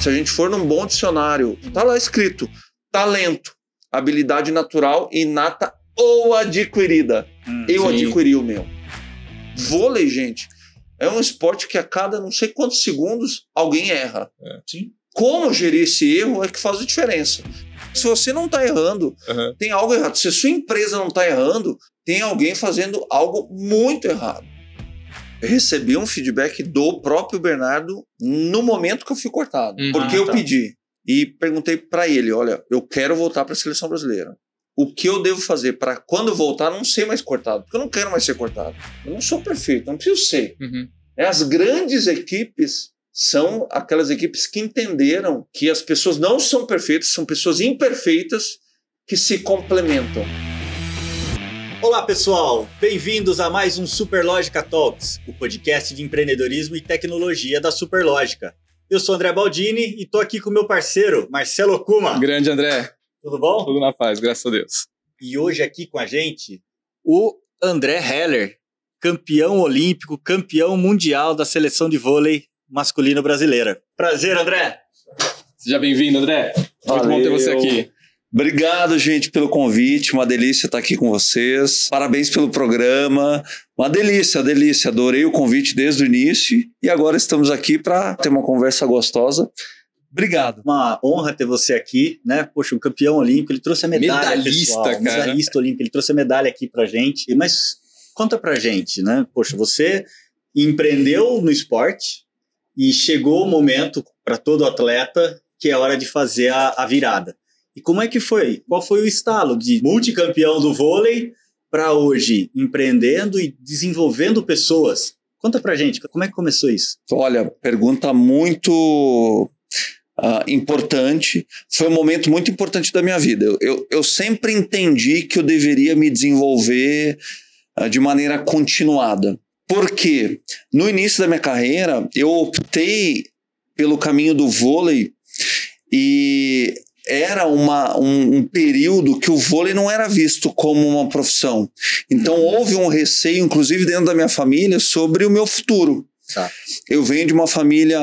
Se a gente for num bom dicionário, tá lá escrito talento, habilidade natural, inata ou adquirida. Hum, Eu sim. adquiri o meu. Vôlei, gente, é um esporte que a cada não sei quantos segundos alguém erra. Sim. Como gerir esse erro é que faz a diferença. Se você não está errando, Aham. tem algo errado. Se a sua empresa não está errando, tem alguém fazendo algo muito errado. Recebi um feedback do próprio Bernardo no momento que eu fui cortado. Uhum. porque Ah, eu tá. pedi. E perguntei para ele: olha, eu quero voltar para a seleção brasileira. O que eu devo fazer para quando eu voltar não ser mais cortado? Porque eu não quero mais ser cortado. Eu não sou perfeito, não preciso ser. Uhum. É, As grandes equipes são aquelas equipes que entenderam que as pessoas não são perfeitas, são pessoas imperfeitas que se complementam. Olá, pessoal! Bem-vindos a mais um Superlógica Talks, o podcast de empreendedorismo e tecnologia da Superlógica. Eu sou André Baldini e tô aqui com meu parceiro, Marcelo Kuma. Grande André, Tudo bom? tudo na paz, graças a Deus. E hoje aqui com a gente, o André Heller, campeão olímpico, campeão mundial da seleção de vôlei masculino brasileira. Prazer, André! Seja bem-vindo, André. Muito bom ter você aqui. Obrigado, gente, pelo convite. Uma delícia estar aqui com vocês. Parabéns pelo programa. Uma delícia, delícia. Adorei o convite desde o início e agora estamos aqui para ter uma conversa gostosa. Obrigado. Uma honra ter você aqui, né? Poxa, um campeão olímpico, ele trouxe a medalha, Medalhista, pessoal, cara. medalhista olímpico, ele trouxe a medalha aqui pra gente. Mas conta pra gente, né? Poxa, você empreendeu no esporte e chegou o momento para todo atleta que é hora de fazer a, a virada. E como é que foi? Qual foi o estalo de multicampeão do vôlei para hoje empreendendo e desenvolvendo pessoas? Conta pra gente, como é que começou isso? Olha, pergunta muito ah, importante. Foi um momento muito importante da minha vida. Eu, eu, eu sempre entendi que eu deveria me desenvolver ah, de maneira continuada. Porque no início da minha carreira, eu optei pelo caminho do vôlei e era uma, um, um período que o vôlei não era visto como uma profissão. Então houve um receio, inclusive dentro da minha família, sobre o meu futuro. Tá. Eu venho de uma família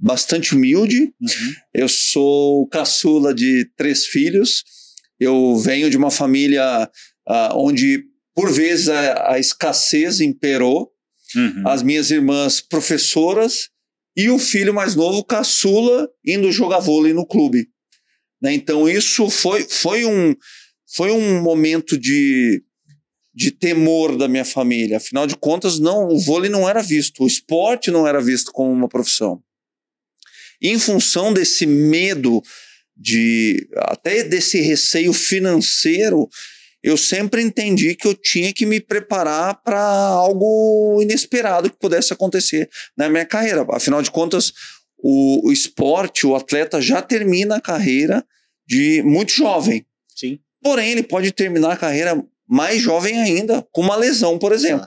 bastante humilde. Uhum. Eu sou caçula de três filhos. Eu venho de uma família ah, onde, por vezes, a, a escassez imperou. Uhum. As minhas irmãs professoras e o filho mais novo, caçula, indo jogar vôlei no clube. Né? Então, isso foi, foi, um, foi um momento de, de temor da minha família. Afinal de contas, não, o vôlei não era visto, o esporte não era visto como uma profissão. Em função desse medo, de até desse receio financeiro, eu sempre entendi que eu tinha que me preparar para algo inesperado que pudesse acontecer na minha carreira. Afinal de contas, o, o esporte, o atleta já termina a carreira de muito jovem. Sim. Porém, ele pode terminar a carreira mais jovem ainda, com uma lesão, por exemplo.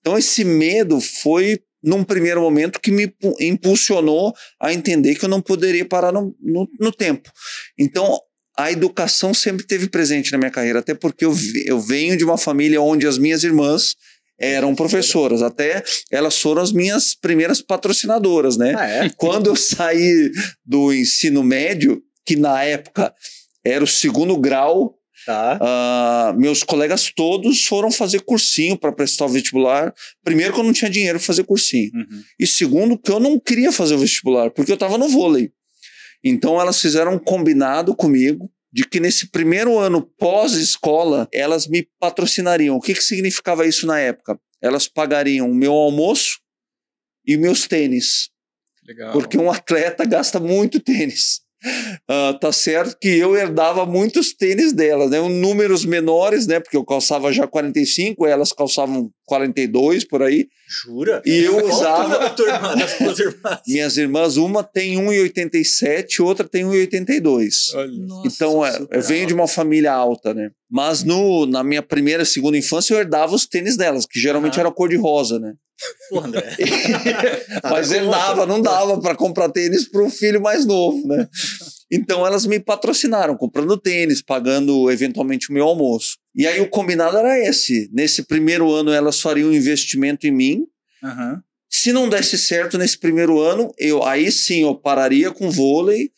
Então, esse medo foi, num primeiro momento, que me pu- impulsionou a entender que eu não poderia parar no, no, no tempo. Então, a educação sempre teve presente na minha carreira, até porque eu, eu venho de uma família onde as minhas irmãs eram professoras, até elas foram as minhas primeiras patrocinadoras, né? Ah, é? Quando eu saí do ensino médio, que na época era o segundo grau, Tá. ah, meus colegas todos foram fazer cursinho para prestar o vestibular. Primeiro, que eu não tinha dinheiro para fazer cursinho. Uhum. E segundo, que eu não queria fazer o vestibular, porque eu estava no vôlei. Então, elas fizeram um combinado comigo de que nesse primeiro ano pós-escola, elas me patrocinariam. O que, que significava isso na época? Elas pagariam o meu almoço e meus tênis. Legal. Porque um atleta gasta muito tênis. Ah, tá certo que eu herdava muitos tênis delas, né? Um números menores, né? Porque eu calçava já 45, elas calçavam 42 por aí. Jura? E eu Qual usava- tua irmã, das tuas irmãs? Minhas irmãs, uma tem 1,87, outra tem 1,82. Olha. Nossa, Então, é, eu venho alto. de uma família alta, né? Mas no, na minha primeira e segunda infância, eu herdava os tênis delas, que geralmente Aham. era cor de rosa, né? Pô, André. Mas Nada herdava, não dava para comprar tênis para o filho mais novo, né? Então elas me patrocinaram, comprando tênis, pagando eventualmente o meu almoço. E aí o combinado era esse. Nesse primeiro ano elas fariam um investimento em mim. Aham. Se não desse certo nesse primeiro ano, eu aí sim eu pararia com vôlei,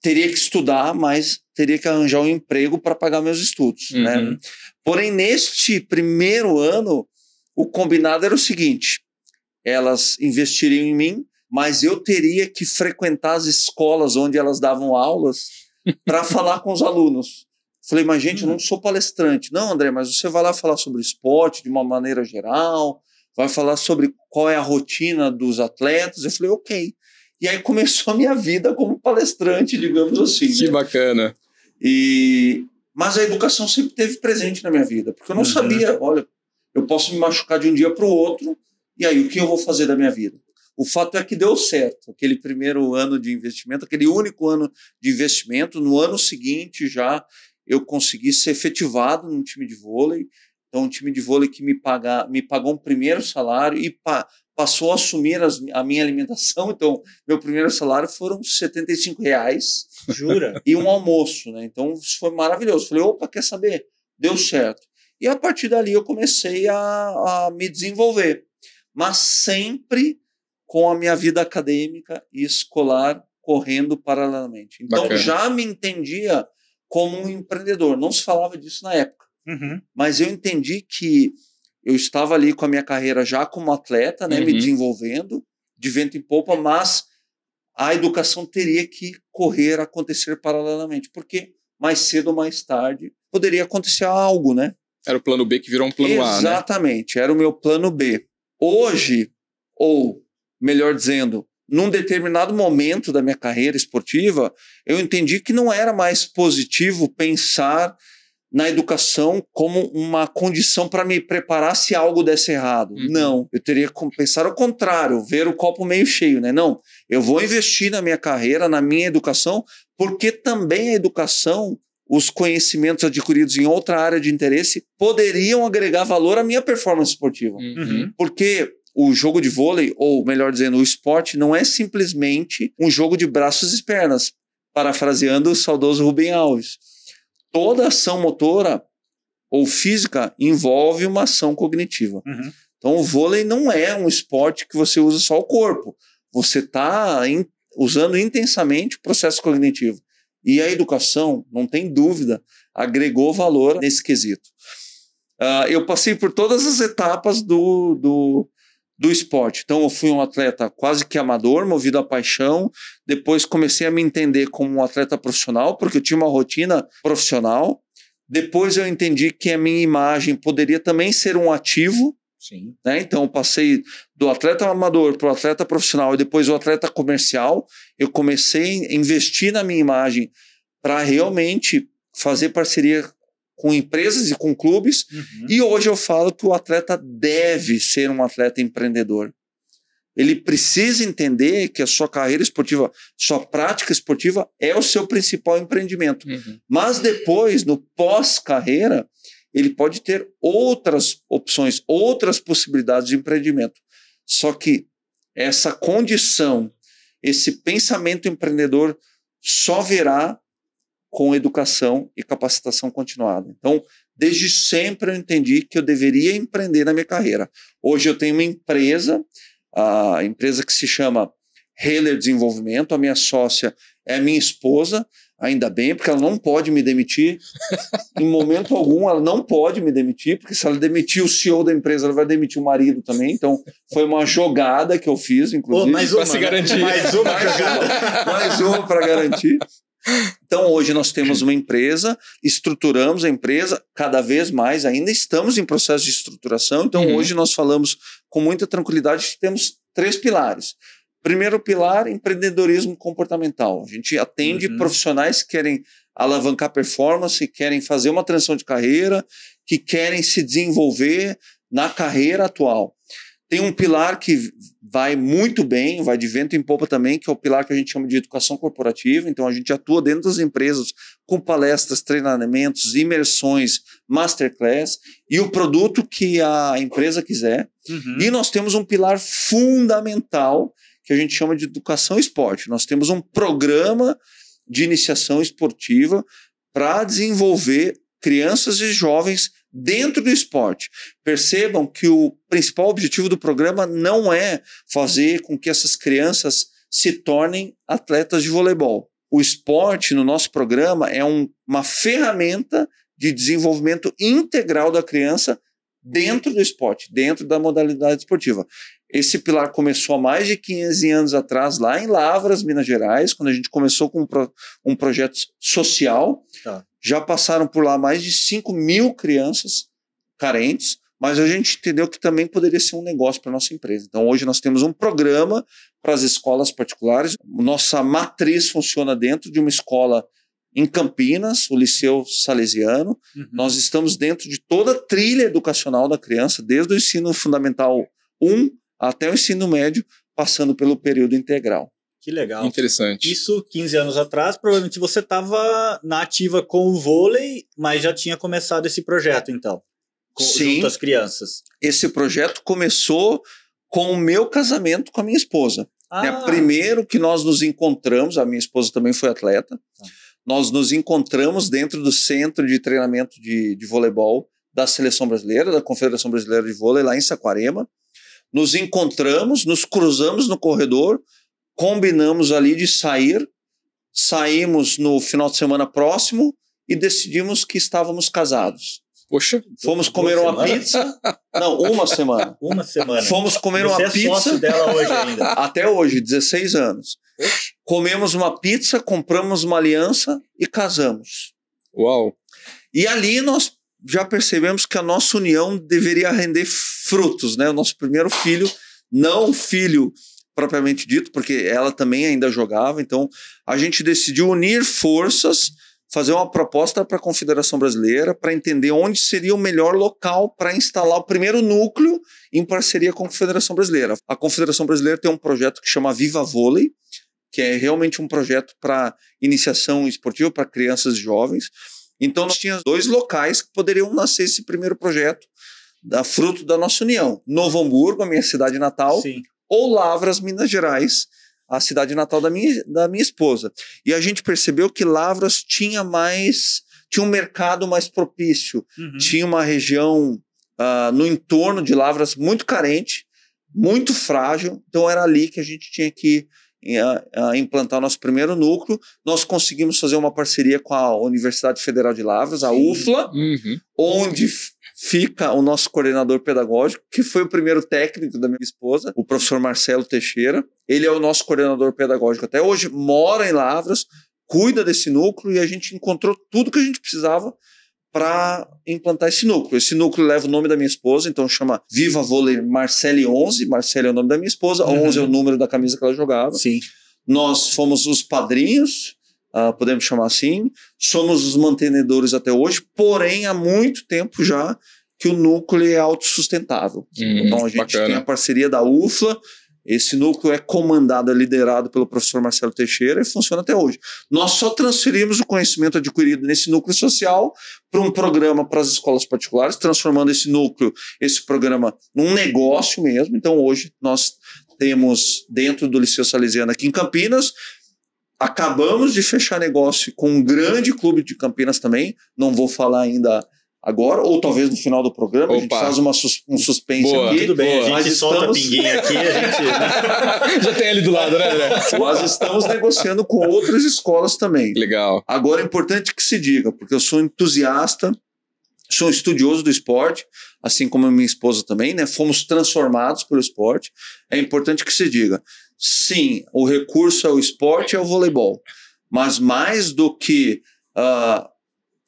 teria que estudar, mas teria que arranjar um emprego para pagar meus estudos, né? Uhum. Porém, neste primeiro ano, o combinado era o seguinte: elas investiriam em mim, mas eu teria que frequentar as escolas onde elas davam aulas para falar com os alunos. Falei, mas gente, eu não sou palestrante. Não, André, mas você vai lá falar sobre esporte de uma maneira geral, vai falar sobre qual é a rotina dos atletas. Eu falei, ok. E aí começou a minha vida como palestrante, digamos assim. Que né? bacana. E mas a educação sempre teve presente na minha vida, porque eu não Uhum. sabia, olha, eu posso me machucar de um dia para o outro, e aí o que eu vou fazer da minha vida? O fato é que deu certo, aquele primeiro ano de investimento, aquele único ano de investimento, no ano seguinte já eu consegui ser efetivado num time de vôlei, então um time de vôlei que me, paga, me pagou um primeiro salário e pa, passou a assumir as, a minha alimentação, então meu primeiro salário foram 75 reais, Jura? e um almoço, né? Então isso foi maravilhoso. Falei, opa, quer saber? Deu certo. E a partir dali eu comecei a, a me desenvolver, mas sempre com a minha vida acadêmica e escolar correndo paralelamente. Então Bacana. já me entendia como um empreendedor. Não se falava disso na época, Uhum. mas eu entendi que eu estava ali com a minha carreira já como atleta, né, me Uhum. desenvolvendo de vento em popa, mas a educação teria que correr, acontecer paralelamente, porque mais cedo ou mais tarde poderia acontecer algo, né? Era o plano B que virou um plano A, né? Exatamente, era o meu plano B. Hoje, ou melhor dizendo, num determinado momento da minha carreira esportiva, eu entendi que não era mais positivo pensar na educação como uma condição para me preparar se algo desse errado. Uhum. Não, eu teria que pensar ao contrário, ver o copo meio cheio, né? Não, eu vou investir na minha carreira, na minha educação, porque também a educação, os conhecimentos adquiridos em outra área de interesse poderiam agregar valor à minha performance esportiva. Uhum. Porque o jogo de vôlei, ou melhor dizendo, o esporte, não é simplesmente um jogo de braços e pernas, parafraseando o saudoso Rubem Alves. Toda ação motora ou física envolve uma ação cognitiva. Uhum. Então, o vôlei não é um esporte que você usa só o corpo. Você está usando intensamente o processo cognitivo. E a educação, não tem dúvida, agregou valor nesse quesito. Uh, eu passei por todas as etapas do, do, do esporte. Então, eu fui um atleta quase que amador, movido à paixão. Depois, comecei a me entender como um atleta profissional, porque eu tinha uma rotina profissional. Depois, eu entendi que a minha imagem poderia também ser um ativo. Sim. Né? Então, passei do atleta amador para o atleta profissional e depois o atleta comercial. Eu comecei a investir na minha imagem para realmente fazer parceria com empresas e com clubes. Uhum. E hoje eu falo que o atleta deve ser um atleta empreendedor. Ele precisa entender que a sua carreira esportiva, sua prática esportiva é o seu principal empreendimento. Uhum. Mas depois, no pós-carreira, ele pode ter outras opções, outras possibilidades de empreendimento. Só que essa condição, esse pensamento empreendedor só virá com educação e capacitação continuada. Então, desde sempre eu entendi que eu deveria empreender na minha carreira. Hoje eu tenho uma empresa, a empresa que se chama Heller Desenvolvimento, a minha sócia é minha esposa, ainda bem, porque ela não pode me demitir. em momento algum, ela não pode me demitir, porque se ela demitir o CEO da empresa, ela vai demitir o marido também. Então, foi uma jogada que eu fiz, inclusive. Pô, mais Pra uma, se né? garantir. Mais uma Mais jogada. uma, mais uma para garantir. Então, hoje nós temos uma empresa, estruturamos a empresa cada vez mais, ainda estamos em processo de estruturação. Então, Uhum. hoje nós falamos com muita tranquilidade que temos três pilares. Primeiro pilar, empreendedorismo comportamental. A gente atende Uhum. profissionais que querem alavancar performance, querem fazer uma transição de carreira, que querem se desenvolver na carreira atual. Tem um pilar que vai muito bem, vai de vento em popa também, que é o pilar que a gente chama de educação corporativa. Então, a gente atua dentro das empresas com palestras, treinamentos, imersões, masterclass e o produto que a empresa quiser. Uhum. E nós temos um pilar fundamental que a gente chama de educação esporte. Nós temos um programa de iniciação esportiva para desenvolver crianças e jovens dentro do esporte. Percebam que o principal objetivo do programa não é fazer com que essas crianças se tornem atletas de voleibol. O esporte no nosso programa é um, uma ferramenta de desenvolvimento integral da criança dentro do esporte, dentro da modalidade esportiva. Esse pilar começou há mais de 15 anos atrás, lá em Lavras, Minas Gerais, quando a gente começou com um, pro, um projeto social. Tá. Já passaram por lá mais de 5 mil crianças carentes, mas a gente entendeu que também poderia ser um negócio para nossa empresa. Então, hoje nós temos um programa para as escolas particulares. Nossa matriz funciona dentro de uma escola em Campinas, o Liceu Salesiano. Uhum. Nós estamos dentro de toda a trilha educacional da criança, desde o ensino fundamental 1 até o ensino médio, passando pelo período integral. Que legal. Interessante. Isso 15 anos atrás, provavelmente você estava na ativa com o vôlei, mas já tinha começado esse projeto, então. Com, Sim. Junto às crianças. Esse projeto começou com o meu casamento com a minha esposa. Ah. Né? Primeiro que nós nos encontramos, a minha esposa também foi atleta. Ah nós nos encontramos dentro do centro de treinamento de, de voleibol da seleção brasileira, da Confederação Brasileira de Vôlei, lá em Saquarema. Nos encontramos, nos cruzamos no corredor, combinamos ali de sair, saímos no final de semana próximo e decidimos que estávamos casados. Poxa. Fomos comer uma semana? pizza. Não, uma semana. Uma semana. Fomos comer Você uma é pizza. Sócio dela hoje ainda. Até hoje, 16 anos. Comemos uma pizza, compramos uma aliança e casamos. Uau! E ali nós já percebemos que a nossa união deveria render frutos, né? O nosso primeiro filho, não filho propriamente dito, porque ela também ainda jogava, então a gente decidiu unir forças, fazer uma proposta para a Confederação Brasileira para entender onde seria o melhor local para instalar o primeiro núcleo em parceria com a Confederação Brasileira. A Confederação Brasileira tem um projeto que chama Viva Vôlei, que é realmente um projeto para iniciação esportiva para crianças e jovens. Então, nós tínhamos dois locais que poderiam nascer esse primeiro projeto, da fruto da nossa união. Novo Hamburgo, a minha cidade natal, Sim. ou Lavras, Minas Gerais, a cidade natal da minha, da minha esposa. E a gente percebeu que Lavras tinha mais, tinha um mercado mais propício, uhum. tinha uma região uh, no entorno de Lavras muito carente, muito frágil, então era ali que a gente tinha que a, implantar nosso primeiro núcleo. Nós conseguimos fazer uma parceria com a Universidade Federal de Lavras, a Sim. UFLA, uhum. onde fica o nosso coordenador pedagógico, que foi o primeiro técnico da minha esposa, o professor Marcelo Teixeira. Ele é o nosso coordenador pedagógico até hoje, mora em Lavras, cuida desse núcleo e a gente encontrou tudo que a gente precisava para implantar esse núcleo. Esse núcleo leva o nome da minha esposa, então chama Viva Vôlei Marcele 11. Marcele é o nome da minha esposa, uhum. 11 é o número da camisa que ela jogava. Sim. Nós fomos os padrinhos, uh, podemos chamar assim, somos os mantenedores até hoje, porém há muito tempo já que o núcleo é autossustentável. Hum, então a gente bacana. tem a parceria da UFLA, esse núcleo é comandado, é liderado pelo professor Marcelo Teixeira e funciona até hoje. Nós só transferimos o conhecimento adquirido nesse núcleo social para um programa para as escolas particulares, transformando esse núcleo, esse programa, num negócio mesmo. Então, hoje, nós temos dentro do Liceu Salesiano aqui em Campinas. Acabamos de fechar negócio com um grande clube de Campinas também. Não vou falar ainda agora, ou talvez no final do programa, Opa. a gente faz uma sus um suspense Boa. aqui. Tudo bem, a gente Mas solta estamos... pinguinha aqui, a gente... Já tem ali do lado, né, André? Nós estamos negociando com outras escolas também. Legal. Agora é importante que se diga, porque eu sou entusiasta, sou estudioso do esporte, assim como a minha esposa também, né? Fomos transformados pelo esporte. É importante que se diga, sim, o recurso é o esporte, é o voleibol. Mas mais do que... Uh,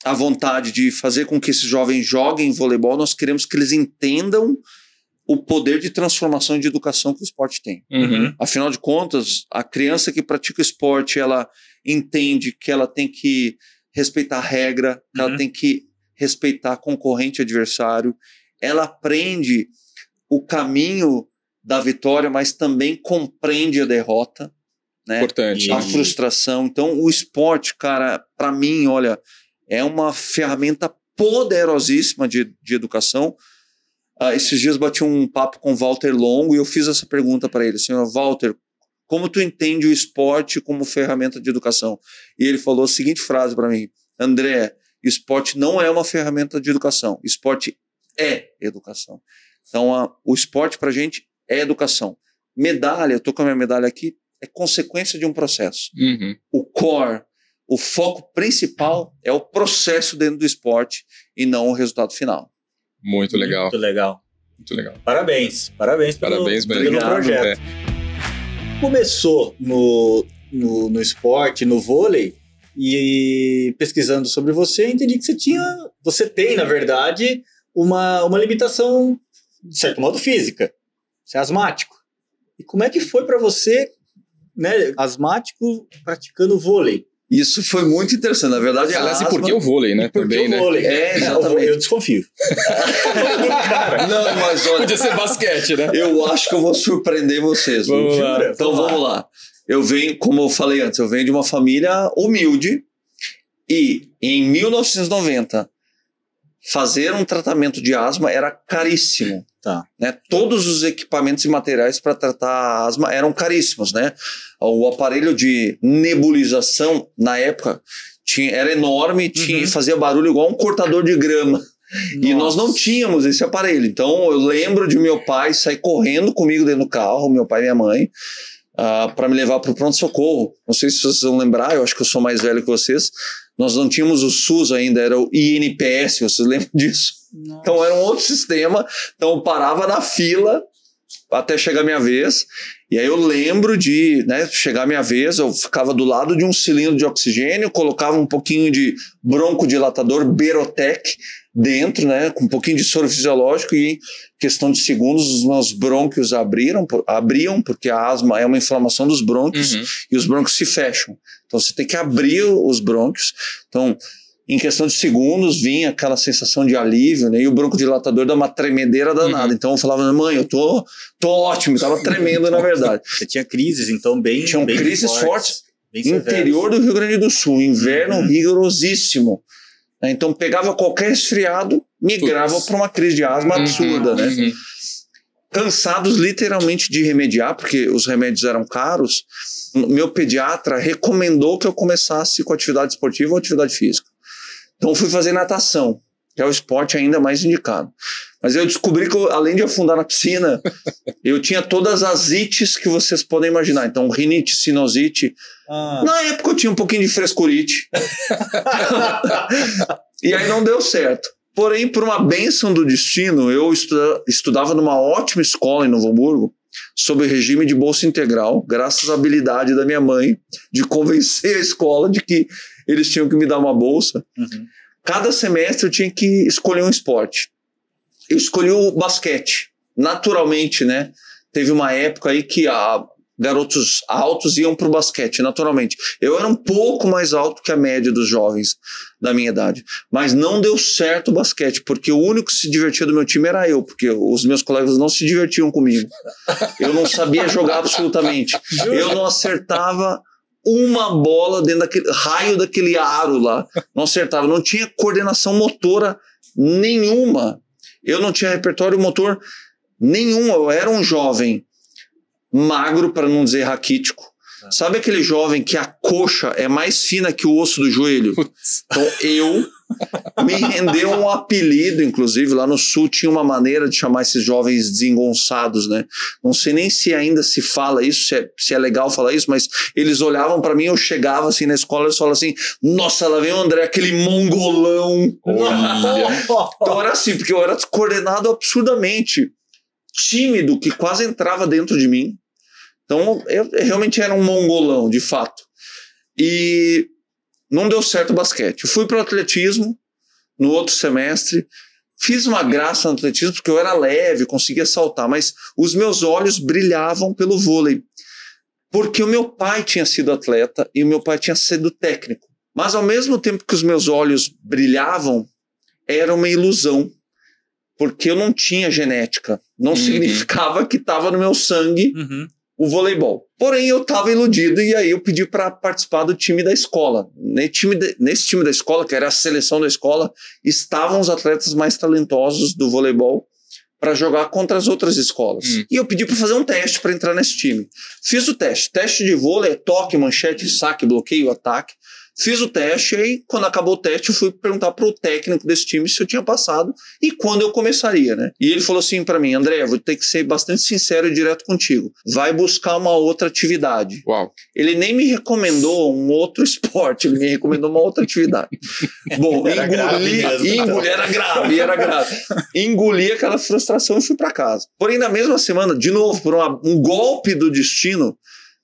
a vontade de fazer com que esses jovens joguem voleibol, nós queremos que eles entendam o poder de transformação e de educação que o esporte tem. Uhum. Afinal de contas, a criança que pratica esporte, ela entende que ela tem que respeitar a regra, que uhum. ela tem que respeitar concorrente adversário, ela aprende o caminho da vitória, mas também compreende a derrota, né? Importante. A frustração. Então, o esporte, cara, para mim, olha, é uma ferramenta poderosíssima de, de educação. Uh, esses dias bati um papo com o Walter Longo e eu fiz essa pergunta para ele, senhor Walter, como tu entende o esporte como ferramenta de educação? E ele falou a seguinte frase para mim, André, Esporte não é uma ferramenta de educação. Esporte é educação. Então, a, o esporte para a gente é educação. Medalha, eu tô com a minha medalha aqui, é consequência de um processo. Uhum. O core, o foco principal é o processo dentro do esporte e não o resultado final. Muito legal. Muito legal. Muito legal. Parabéns. Parabéns pelo, Parabéns pelo mesmo. projeto. É. Começou no, no, no esporte, no vôlei, e pesquisando sobre você, entendi que você tinha. Você tem, na verdade, uma, uma limitação, de certo modo, física. Você é asmático. E como é que foi para você, né, asmático, praticando vôlei? Isso foi muito interessante. Na verdade, Aliás, e asma... por que o vôlei, né? Também, né? vôlei? É, eu, exatamente. eu desconfio. Não, mas olha, Podia ser basquete, né? eu acho que eu vou surpreender vocês. viu? Vamos lá. Jura? Então vamos lá. Eu venho, como eu falei antes, eu venho de uma família humilde e em 1990 fazer um tratamento de asma era caríssimo. Tá. Né? Todos os equipamentos e materiais para tratar asma eram caríssimos, né? O aparelho de nebulização na época tinha, era enorme, tinha, Uhum. fazia barulho igual um cortador de grama. E nós não tínhamos esse aparelho. Então eu lembro de meu pai sair correndo comigo dentro do carro, meu pai e minha mãe, para me levar para o pronto-socorro. Não sei se vocês vão lembrar, eu acho que eu sou mais velho que vocês. Nós não tínhamos o SUS ainda, era o INPS, vocês lembram disso? Então era um outro sistema. Então eu parava na fila até chegar a minha vez. E aí eu lembro de né, chegar a minha vez, eu ficava do lado de um cilindro de oxigênio, colocava um pouquinho de broncodilatador Berotec dentro, né, com um pouquinho de soro fisiológico e questão de segundos os meus brônquios abriram, por- abriam, porque a asma é uma inflamação dos brônquios Uhum. e os brônquios se fecham. Então você tem que abrir os brônquios. Então, em questão de segundos, vinha aquela sensação de alívio, né? E o broncodilatador dá uma tremedeira danada. Uhum. Então eu falava, mãe, eu tô, tô ótimo, tava tremendo na verdade. Você tinha crises, então, bem. Tinham bem crises fortes. severas. Interior do Rio Grande do Sul, inverno Uhum. rigorosíssimo. Né? Então pegava qualquer resfriado, migrava para uma crise de asma absurda, né? Uhum. cansados literalmente de remediar, porque os remédios eram caros, meu pediatra recomendou que eu começasse com atividade esportiva ou atividade física. Então fui fazer natação, é o esporte ainda mais indicado. Mas eu descobri que, eu, além de afundar na piscina, eu tinha todas as ites que vocês podem imaginar. Então, rinite, sinusite. Ah, Na época eu tinha um pouquinho de frescurite. e aí não deu certo. Porém, por uma bênção do destino, eu estuda- estudava numa ótima escola em Novo Hamburgo, sob regime de bolsa integral, graças à habilidade da minha mãe de convencer a escola de que eles tinham que me dar uma bolsa. uhum. Cada semestre eu tinha que escolher um esporte. Eu escolhi o basquete, naturalmente, né? Teve uma época aí que a, garotos altos iam para o basquete, naturalmente. Eu era um pouco mais alto que a média dos jovens da minha idade, mas não deu certo o basquete, porque o único que se divertia do meu time era eu, porque os meus colegas não se divertiam comigo. Eu não sabia jogar absolutamente. Eu não acertava uma bola dentro daquele raio daquele aro lá. Não acertava, não tinha coordenação motora nenhuma. Eu não tinha repertório motor nenhum. Eu era um jovem magro, para não dizer raquítico. Sabe aquele jovem que a coxa é mais fina que o osso do joelho? Então eu me rendeu um apelido, inclusive lá no sul tinha uma maneira de chamar esses jovens desengonçados, né? Não sei nem se ainda se fala isso, se é, se é legal falar isso, mas eles olhavam para mim, eu chegava assim na escola, eles falavam assim: "Nossa, lá vem o André, aquele mongolão". Então era assim, porque eu era descoordenado absurdamente, tímido, que quase entrava dentro de mim. Então eu, eu realmente era um mongolão, de fato. E não deu certo o basquete. Eu fui para o atletismo no outro semestre. Fiz uma graça no atletismo porque eu era leve, conseguia saltar, mas os meus olhos brilhavam pelo vôlei. Porque o meu pai tinha sido atleta e o meu pai tinha sido técnico. Mas ao mesmo tempo que os meus olhos brilhavam, era uma ilusão. Porque eu não tinha genética. Não Uhum. significava que estava no meu sangue Uhum. O voleibol. Porém, eu estava iludido e aí eu pedi para participar do time da escola. Ne- time de- nesse time da escola, que era a seleção da escola, estavam os atletas mais talentosos do voleibol para jogar contra as outras escolas. Hum. E eu pedi para fazer um teste para entrar nesse time. Fiz o teste. Teste de vôlei é toque, manchete, saque, bloqueio, ataque. Fiz o teste, aí quando acabou o teste, eu fui perguntar pro técnico desse time se eu tinha passado e quando eu começaria, né? E ele falou assim para mim, André, vou ter que ser bastante sincero e direto contigo. Vai buscar uma outra atividade. Uau. Ele nem me recomendou um outro esporte, ele me recomendou uma outra atividade. Bom, Era grave engoli, mesmo, então. engoli, era grave, era grave. Engoli aquela frustração e fui para casa. Porém, na mesma semana, de novo, por uma- um golpe do destino,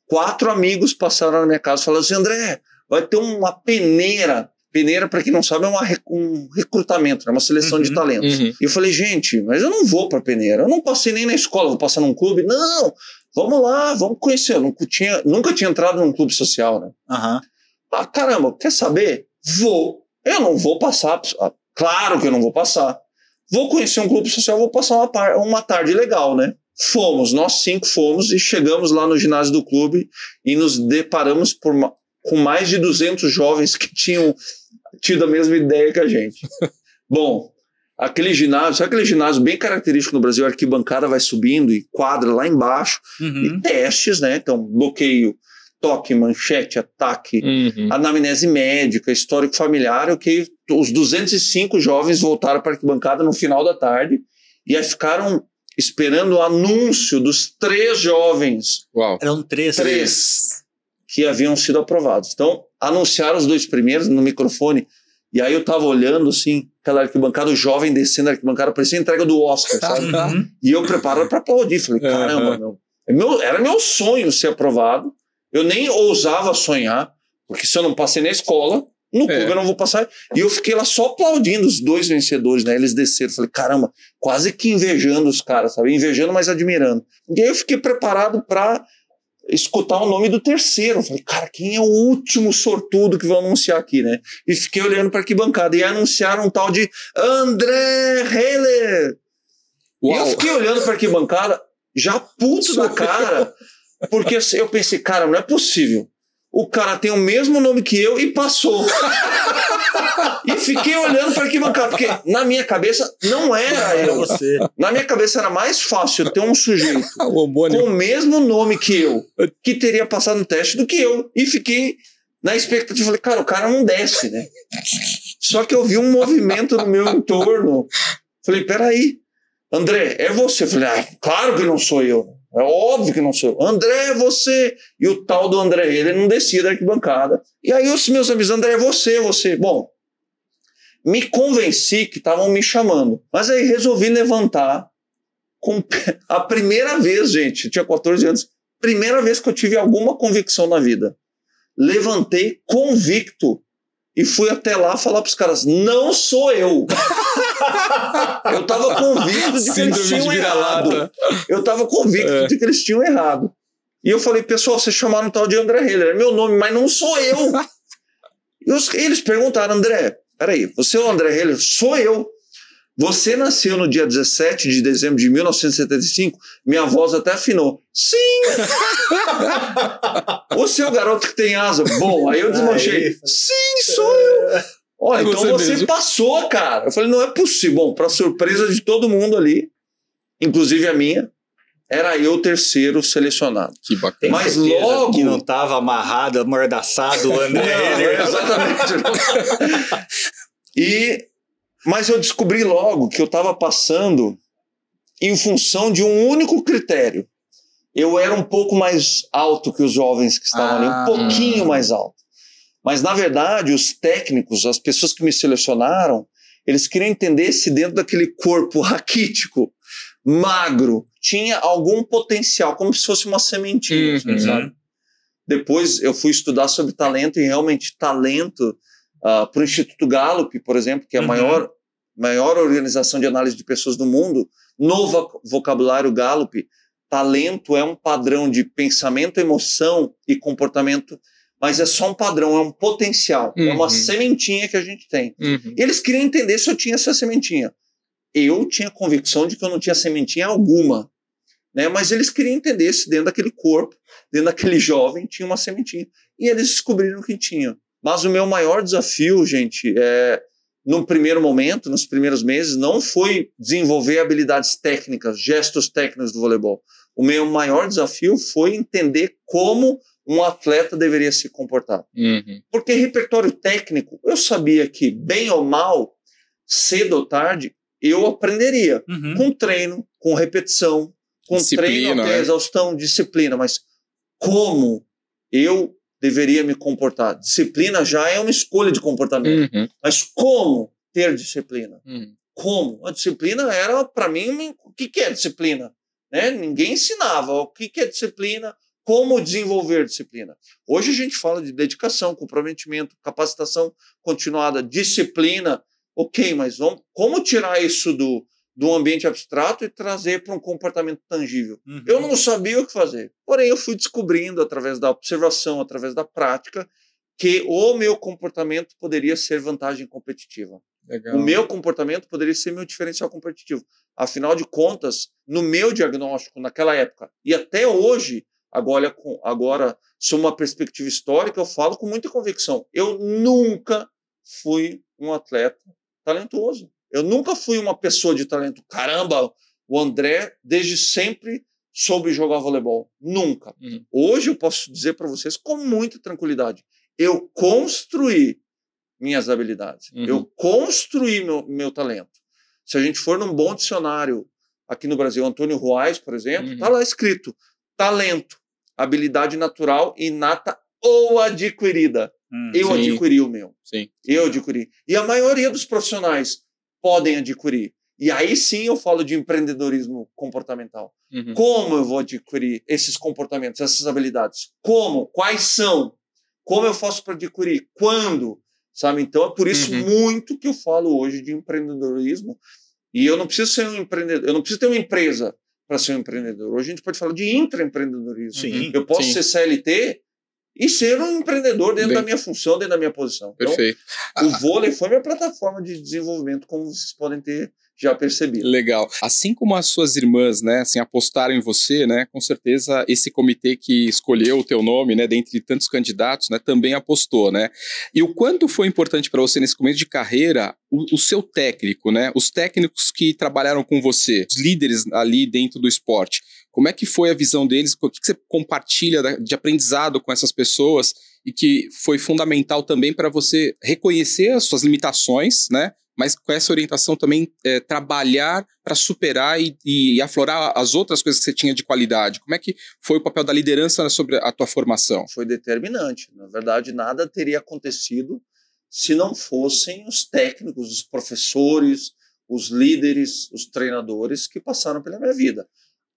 quatro amigos passaram na minha casa e falaram assim: André, vai ter uma peneira. Peneira, para quem não sabe, é uma um recrutamento, é uma seleção de Uhum, talentos. uhum. E eu falei, gente, mas eu não vou para peneira. Eu não passei nem na escola, vou passar num clube. Não, vamos lá, vamos conhecer. Eu nunca tinha, nunca tinha entrado num clube social, né? Aham. Ah, caramba, quer saber? Vou. Eu não vou passar. ah, Claro que eu não vou passar. Vou conhecer um clube social, vou passar uma, par- uma tarde legal, né? Fomos, nós cinco fomos e chegamos lá no ginásio do clube e nos deparamos por ma- com mais de 200 jovens que tinham tido a mesma ideia que a gente. Bom, aquele ginásio, sabe aquele ginásio bem característico no Brasil? A arquibancada vai subindo e quadra lá embaixo Uhum. e testes, né? Então, bloqueio, toque, manchete, ataque, Uhum. anamnese médica, histórico familiar, o que os 205 jovens voltaram para a arquibancada no final da tarde e aí ficaram esperando o anúncio dos três jovens, Uau. Eram três. três, que haviam sido aprovados. Então, anunciaram os dois primeiros no microfone e aí eu tava olhando assim, aquela arquibancada, o jovem descendo a arquibancada, parecia a entrega do Oscar, sabe? Uhum. E eu preparado para aplaudir. Falei, caramba, meu, é meu- era meu sonho ser aprovado. Eu nem ousava sonhar, porque se eu não passei na escola, no É. clube eu não vou passar. E eu fiquei lá só aplaudindo os dois vencedores, né? Eles desceram. Falei, caramba, quase que invejando os caras, sabe? Invejando, mas admirando. E aí eu fiquei preparado para escutar o nome do terceiro. Falei, cara, quem é o último sortudo que vão anunciar aqui, né? E fiquei olhando para arquibancada e anunciaram um tal de André Heller. E eu Uau. fiquei olhando para arquibancada, já puto da cara, porque eu pensei, cara, não é possível. O cara tem o mesmo nome que eu e passou. e fiquei olhando para arquibancada, porque na minha cabeça não era eu. você. Na minha cabeça era mais fácil ter um sujeito O com o mesmo nome que eu, que teria passado no teste do que eu. E fiquei na expectativa, falei, cara, o cara não desce, né? Só que eu vi um movimento no meu entorno. Falei, peraí, André, é você? Falei, ah, claro que não sou eu. É óbvio que não sou. André, é você. E o tal do André, ele não descia da arquibancada. E aí os meus amigos, André, é você, você. Bom, me convenci que estavam me chamando. Mas aí resolvi levantar com a primeira vez, gente, tinha 14 anos, primeira vez que eu tive alguma convicção na vida. Levantei convicto e fui até lá falar pros caras: não sou eu. eu tava convicto de que eles tinham errado. Eu tava convicto É. de que eles tinham errado. E eu falei, pessoal, vocês chamaram um tal de André Heller, é meu nome, mas não sou eu. e os- eles perguntaram, André, peraí, você é o André Heller? Sou eu. Você nasceu no dia 17 de dezembro de 1975? Minha voz até afinou. Sim! você é o garoto que tem asa? Bom, aí eu desmanchei. Sim, sou eu! Olha, É então você você passou, cara. Eu falei, não é possível. Bom, para surpresa de todo mundo ali, inclusive a minha, era eu o terceiro selecionado. Que bacana. Mas logo- que não estava amarrado, amordaçado o André Não, Heller. exatamente. e, mas eu descobri logo que eu estava passando em função de um único critério. Eu era um pouco mais alto que os jovens que estavam ali, Ah. um pouquinho mais alto. Mas, na verdade, os técnicos, as pessoas que me selecionaram, eles queriam entender se dentro daquele corpo raquítico, magro, tinha algum potencial, como se fosse uma sementinha, Uhum. sabe? Depois eu fui estudar sobre talento e realmente talento para o Instituto Gallup, por exemplo, que é a Uhum. maior, maior organização de análise de pessoas do mundo, no vo- vocabulário Gallup, talento é um padrão de pensamento, emoção e comportamento, mas é só um padrão, é um potencial, é uma Uhum. sementinha que a gente tem. Uhum. E eles queriam entender se eu tinha essa sementinha. Eu tinha convicção de que eu não tinha sementinha alguma. Né? Mas eles queriam entender se dentro daquele corpo, dentro daquele jovem, tinha uma sementinha. E eles descobriram que tinha. Mas o meu maior desafio, gente, é, no primeiro momento, nos primeiros meses, não foi desenvolver habilidades técnicas, gestos técnicos do voleibol. O meu maior desafio foi entender como um atleta deveria se comportar. Uhum. Porque repertório técnico, eu sabia que, bem ou mal, cedo ou tarde, eu aprenderia. Uhum. Com treino, com repetição, com Disciplina, treino até né? exaustão, disciplina. Mas como eu deveria me comportar? Disciplina já é uma escolha de comportamento. Uhum. Mas como ter disciplina? Uhum. Como? A disciplina era, para mim, o que, que é disciplina? Né? Ninguém ensinava o que, que é disciplina, como desenvolver disciplina. Hoje a gente fala de dedicação, comprometimento, capacitação continuada, disciplina. Ok, mas vamos, como tirar isso do, do ambiente abstrato e trazer para um comportamento tangível? Uhum. Eu não sabia o que fazer. Porém, eu fui descobrindo, através da observação, através da prática, que o meu comportamento poderia ser vantagem competitiva. Legal. O meu comportamento poderia ser meu diferencial competitivo. Afinal de contas, no meu diagnóstico, naquela época, e até hoje, agora, com- agora sob uma perspectiva histórica, eu falo com muita convicção. Eu nunca fui um atleta talentoso. Eu nunca fui uma pessoa de talento. Caramba, o André, desde sempre, soube jogar voleibol. Nunca. Uhum. Hoje eu posso dizer para vocês com muita tranquilidade. Eu construí minhas habilidades. Uhum. Eu construí meu, meu talento. Se a gente for num bom dicionário aqui no Brasil, Antônio Ruais, por exemplo, Uhum. está lá escrito: talento, habilidade natural, inata ou adquirida. Hum. Eu Sim. adquiri o meu. Sim. Eu adquiri. E a maioria dos profissionais podem adquirir. E aí sim eu falo de empreendedorismo comportamental. Uhum. Como eu vou adquirir esses comportamentos, essas habilidades? Como? Quais são? Como eu faço para adquirir? Quando? Sabe? Então é por isso Uhum. muito que eu falo hoje de empreendedorismo. E eu não preciso ser um empreendedor, eu não preciso ter uma empresa para ser um empreendedor. Hoje a gente pode falar de intraempreendedorismo. Sim. Eu posso Sim. ser CLT e ser um empreendedor dentro Bem- da minha função, dentro da minha posição. Então, Perfeito. o vôlei foi minha plataforma de desenvolvimento, como vocês podem ter já percebido. Legal. Assim como as suas irmãs, né, assim, apostaram em você, né, com certeza esse comitê que escolheu o teu nome, né, dentre tantos candidatos, né, também apostou, né? E o quanto foi importante para você nesse começo de carreira o, o seu técnico, né, os técnicos que trabalharam com você, os líderes ali dentro do esporte. Como é que foi a visão deles? O que você compartilha de aprendizado com essas pessoas e que foi fundamental também para você reconhecer as suas limitações, né? Mas com essa orientação também é, trabalhar para superar e, e aflorar as outras coisas que você tinha de qualidade. Como é que foi o papel da liderança sobre a tua formação? foi determinante. Na verdade, nada teria acontecido se não fossem os técnicos, os professores, os líderes, os treinadores que passaram pela minha vida.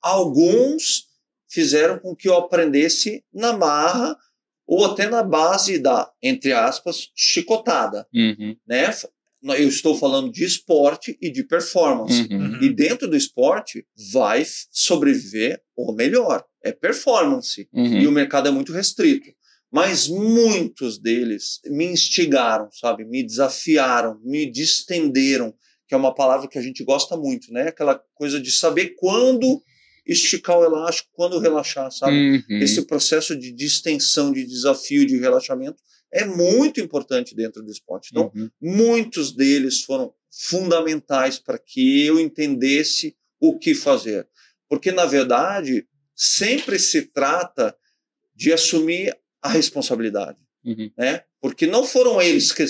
Alguns fizeram com que eu aprendesse na marra ou até na base da, entre aspas, chicotada, Uhum, né? Eu estou falando de esporte e de performance. uhum, E dentro do esporte vai sobreviver o melhor, é performance uhum. e o mercado é muito restrito. Mas muitos deles me instigaram, sabe? Me desafiaram, me distenderam, que é uma palavra que a gente gosta muito, né? Aquela coisa de saber quando esticar o elástico, quando relaxar, sabe? Uhum. Esse processo de distensão, de desafio, de relaxamento é muito importante dentro do esporte. Então, Uhum. muitos deles foram fundamentais para que eu entendesse o que fazer. Porque, na verdade, sempre se trata de assumir a responsabilidade, Uhum. né? Porque não foram eles que,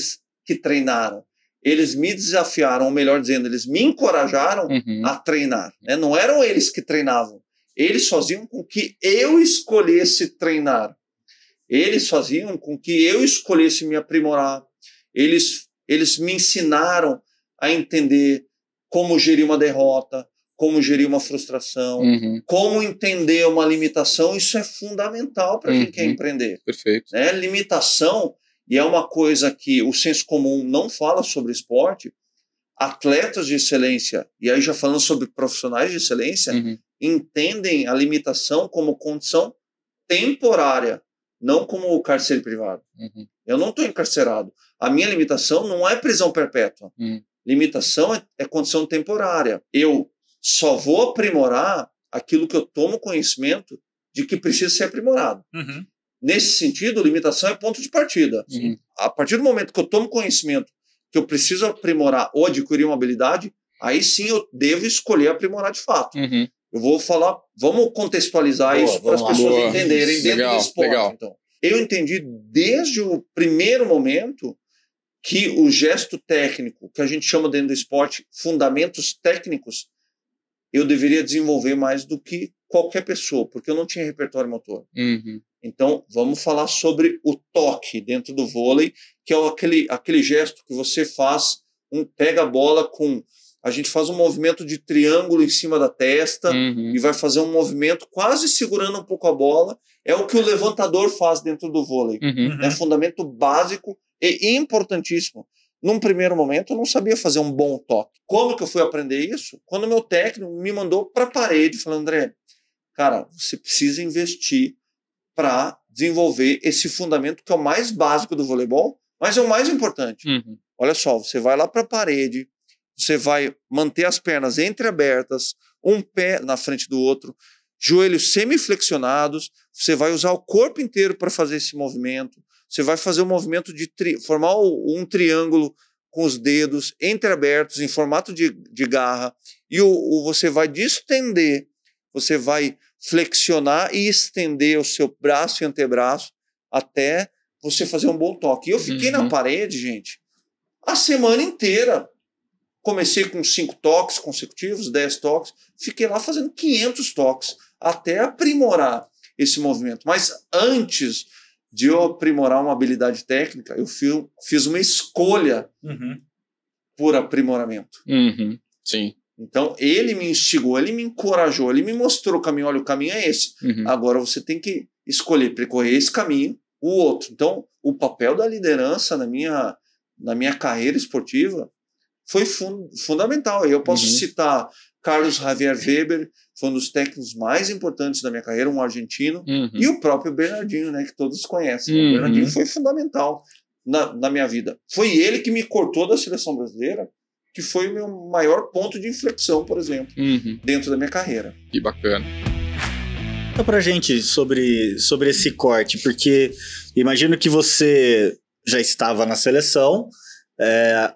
que treinaram, eles me desafiaram, ou melhor dizendo, eles me encorajaram Uhum. a treinar. Né? Não eram eles que treinavam, eles faziam com que eu escolhesse treinar. Eles faziam com que eu escolhesse me aprimorar. Eles, eles me ensinaram a entender como gerir uma derrota, como gerir uma frustração, Uhum. como entender uma limitação. Isso é fundamental para quem Uhum. quer empreender. Perfeito. Né? Limitação, e é uma coisa que o senso comum não fala sobre esporte, atletas de excelência, e aí já falando sobre profissionais de excelência, Uhum. entendem a limitação como condição temporária, não como cárcere privado. Uhum. Eu não estou encarcerado. A minha limitação não é prisão perpétua. Uhum. Limitação é, é condição temporária. Eu só vou aprimorar aquilo que eu tomo conhecimento de que precisa ser aprimorado. Uhum. Nesse sentido, limitação é ponto de partida. Uhum. A partir do momento que eu tomo conhecimento que eu preciso aprimorar ou adquirir uma habilidade, aí sim eu devo escolher aprimorar de fato. Eu vou falar, vamos contextualizar Boa, isso para as pessoas Boa. entenderem dentro Legal, do esporte. legal. Então, eu entendi desde o primeiro momento que o gesto técnico, que a gente chama dentro do esporte fundamentos técnicos, eu deveria desenvolver mais do que qualquer pessoa, porque eu não tinha repertório motor. Uhum. Então, vamos falar sobre o toque dentro do vôlei, que é aquele, aquele gesto que você faz, um pega a bola com. A gente faz um movimento de triângulo em cima da testa Uhum. e vai fazer um movimento quase segurando um pouco a bola. É o que o levantador faz dentro do vôlei. Uhum. É fundamento básico e importantíssimo. Num primeiro momento, eu não sabia fazer um bom toque. Como que eu fui aprender isso? Quando meu técnico me mandou para a parede, falando, André, cara, você precisa investir para desenvolver esse fundamento que é o mais básico do voleibol, mas é o mais importante. Uhum. Olha só, você vai lá para a parede, você vai manter as pernas entreabertas, um pé na frente do outro, joelhos semiflexionados, você vai usar o corpo inteiro para fazer esse movimento, você vai fazer um movimento de formar o- um triângulo com os dedos entreabertos em formato de, de garra, e o, o- você vai distender, você vai flexionar e estender o seu braço e antebraço até você fazer um bom toque. E eu fiquei na Uhum. parede, gente, a semana inteira. Comecei com cinco toques consecutivos, 10 toques, fiquei lá fazendo 500 toques até aprimorar esse movimento. Mas antes de eu aprimorar uma habilidade técnica, eu fi- fiz uma escolha Uhum. por aprimoramento. Uhum. Sim. Então, ele me instigou, ele me encorajou, ele me mostrou o caminho. Olha, o caminho é esse. Uhum. Agora você tem que escolher percorrer esse caminho, o outro. Então, o papel da liderança na minha, na minha carreira esportiva foi fun fundamental. Eu posso Uhum. citar Carlos Javier Weber, foi um dos técnicos mais importantes da minha carreira, um argentino, Uhum. e o próprio Bernardinho, né, que todos conhecem. Uhum. O Bernardinho foi fundamental na, na minha vida. Foi ele que me cortou da seleção brasileira, que foi o meu maior ponto de inflexão, por exemplo, Uhum. dentro da minha carreira. Que bacana. Conta pra gente sobre, sobre esse corte, porque imagino que você já estava na seleção. é,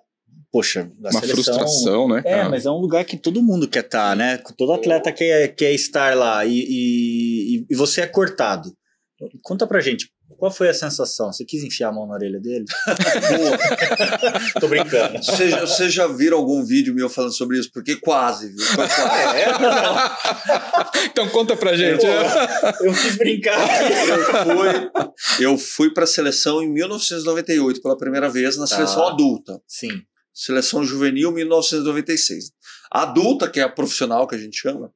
poxa, na Uma seleção. frustração, né? É, cara? mas é um lugar que todo mundo quer estar, né? Todo atleta quer, quer estar lá e, e, e você é cortado. Conta pra gente, qual foi a sensação? Você quis enfiar a mão na orelha dele? Tô brincando. Vocês já- vocês já viram algum vídeo meu falando sobre isso? Porque quase, viu? Foi quase. então conta pra gente. Pô, eu quis brincar. Eu fui, eu fui para a seleção em 1998 pela primeira vez na Tá. seleção adulta. Sim. Seleção juvenil 1996. A adulta, que é a profissional que a gente chama,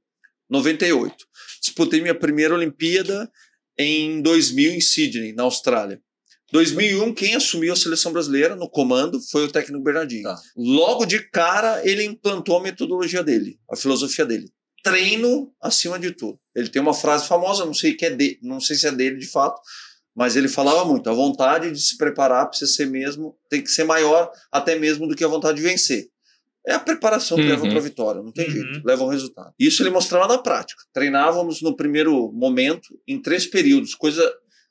98. Disputei minha primeira Olimpíada em 2000 em Sydney, na Austrália. 2001, quem assumiu a seleção brasileira no comando foi o técnico Bernardinho. Tá. Logo de cara, ele implantou a metodologia dele, a filosofia dele. Treino acima de tudo. Ele tem uma frase famosa, não sei que é de, não sei se é dele de fato, mas ele falava muito: a vontade de se preparar precisa ser mesmo, tem que ser maior até mesmo do que a vontade de vencer. É a preparação que Uhum. leva para a vitória, não tem Uhum. jeito, leva ao resultado. Isso ele mostrava na prática. Treinávamos no primeiro momento em três períodos, coisa,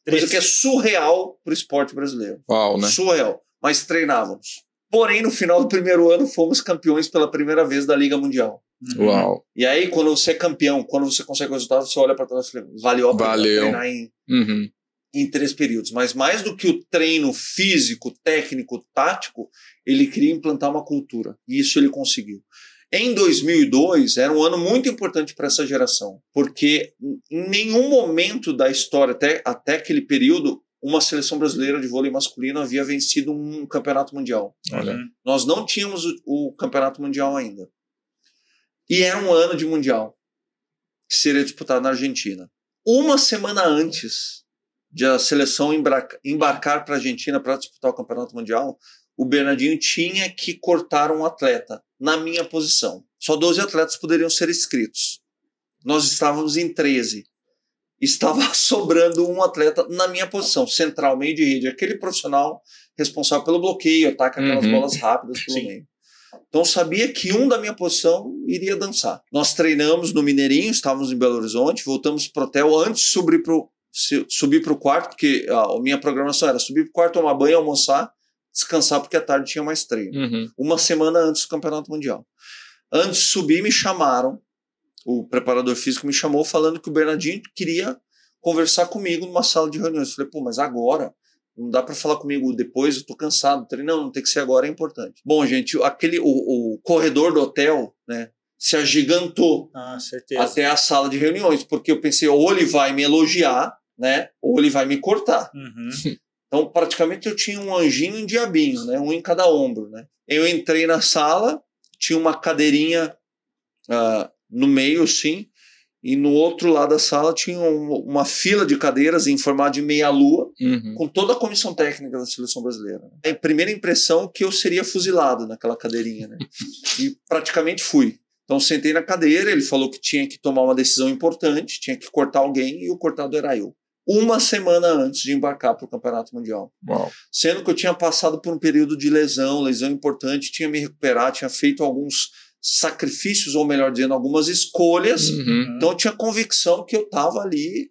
coisa que é surreal para o esporte brasileiro. Uau, né? Surreal. Mas treinávamos. Porém, no final do primeiro ano, fomos campeões pela primeira vez da Liga Mundial. Uau. E aí, quando você é campeão, quando você consegue o resultado, você olha para trás e fala, valeu a pena treinar em, Uhum. Em três períodos. Mas mais do que o treino físico, técnico, tático, ele queria implantar uma cultura. E isso ele conseguiu. Em 2002, era um ano muito importante para essa geração, porque em nenhum momento da história, até, até aquele período, uma seleção brasileira de vôlei masculino havia vencido um campeonato mundial. Olha. Uhum. Nós não tínhamos o, o campeonato mundial ainda. E era um ano de mundial, que seria disputado na Argentina. Uma semana antes de a seleção embarca- embarcar para a Argentina para disputar o campeonato mundial, o Bernardinho tinha que cortar um atleta na minha posição. Só 12 atletas poderiam ser inscritos. Nós estávamos em 13. Estava sobrando um atleta na minha posição, central, meio de rede, aquele profissional responsável pelo bloqueio, ataca aquelas Uhum. bolas rápidas pelo Sim. meio. Então sabia que um da minha posição iria dançar. Nós treinamos no Mineirinho, estávamos em Belo Horizonte, voltamos pro hotel antes de subir pro, se- subir pro quarto, porque a, minha programação era subir pro quarto, tomar banho, almoçar, descansar, porque à tarde tinha mais treino Uhum. uma semana antes do Campeonato Mundial. Antes de subir, me chamaram o preparador físico me chamou falando que o Bernardinho queria conversar comigo numa sala de reuniões. Eu falei, pô, mas agora? Não dá para falar comigo depois, eu tô cansado. Falei, não, não tem que ser agora, é importante. Bom, gente, aquele, o, o corredor do hotel, né, se agigantou Ah, até a sala de reuniões, porque eu pensei, ou ele vai me elogiar, né, ou ele vai me cortar. Uhum. Então, praticamente eu tinha um anjinho e um diabinho, né, um em cada ombro, né. Eu entrei na sala, tinha uma cadeirinha ah, no meio, sim, e no outro lado da sala tinha um- uma fila de cadeiras em formato de meia-lua, Uhum. com toda a comissão técnica da seleção brasileira. É a primeira impressão que eu seria fuzilado naquela cadeirinha, né? e praticamente fui. Então sentei na cadeira, ele falou que tinha que tomar uma decisão importante, tinha que cortar alguém e o cortado era eu. Uma semana antes de embarcar para o Campeonato Mundial. Uau. Sendo que eu tinha passado por um período de lesão, lesão importante, tinha me recuperado, tinha feito alguns sacrifícios, ou melhor dizendo, algumas escolhas. Uhum. Então eu tinha convicção que eu estava ali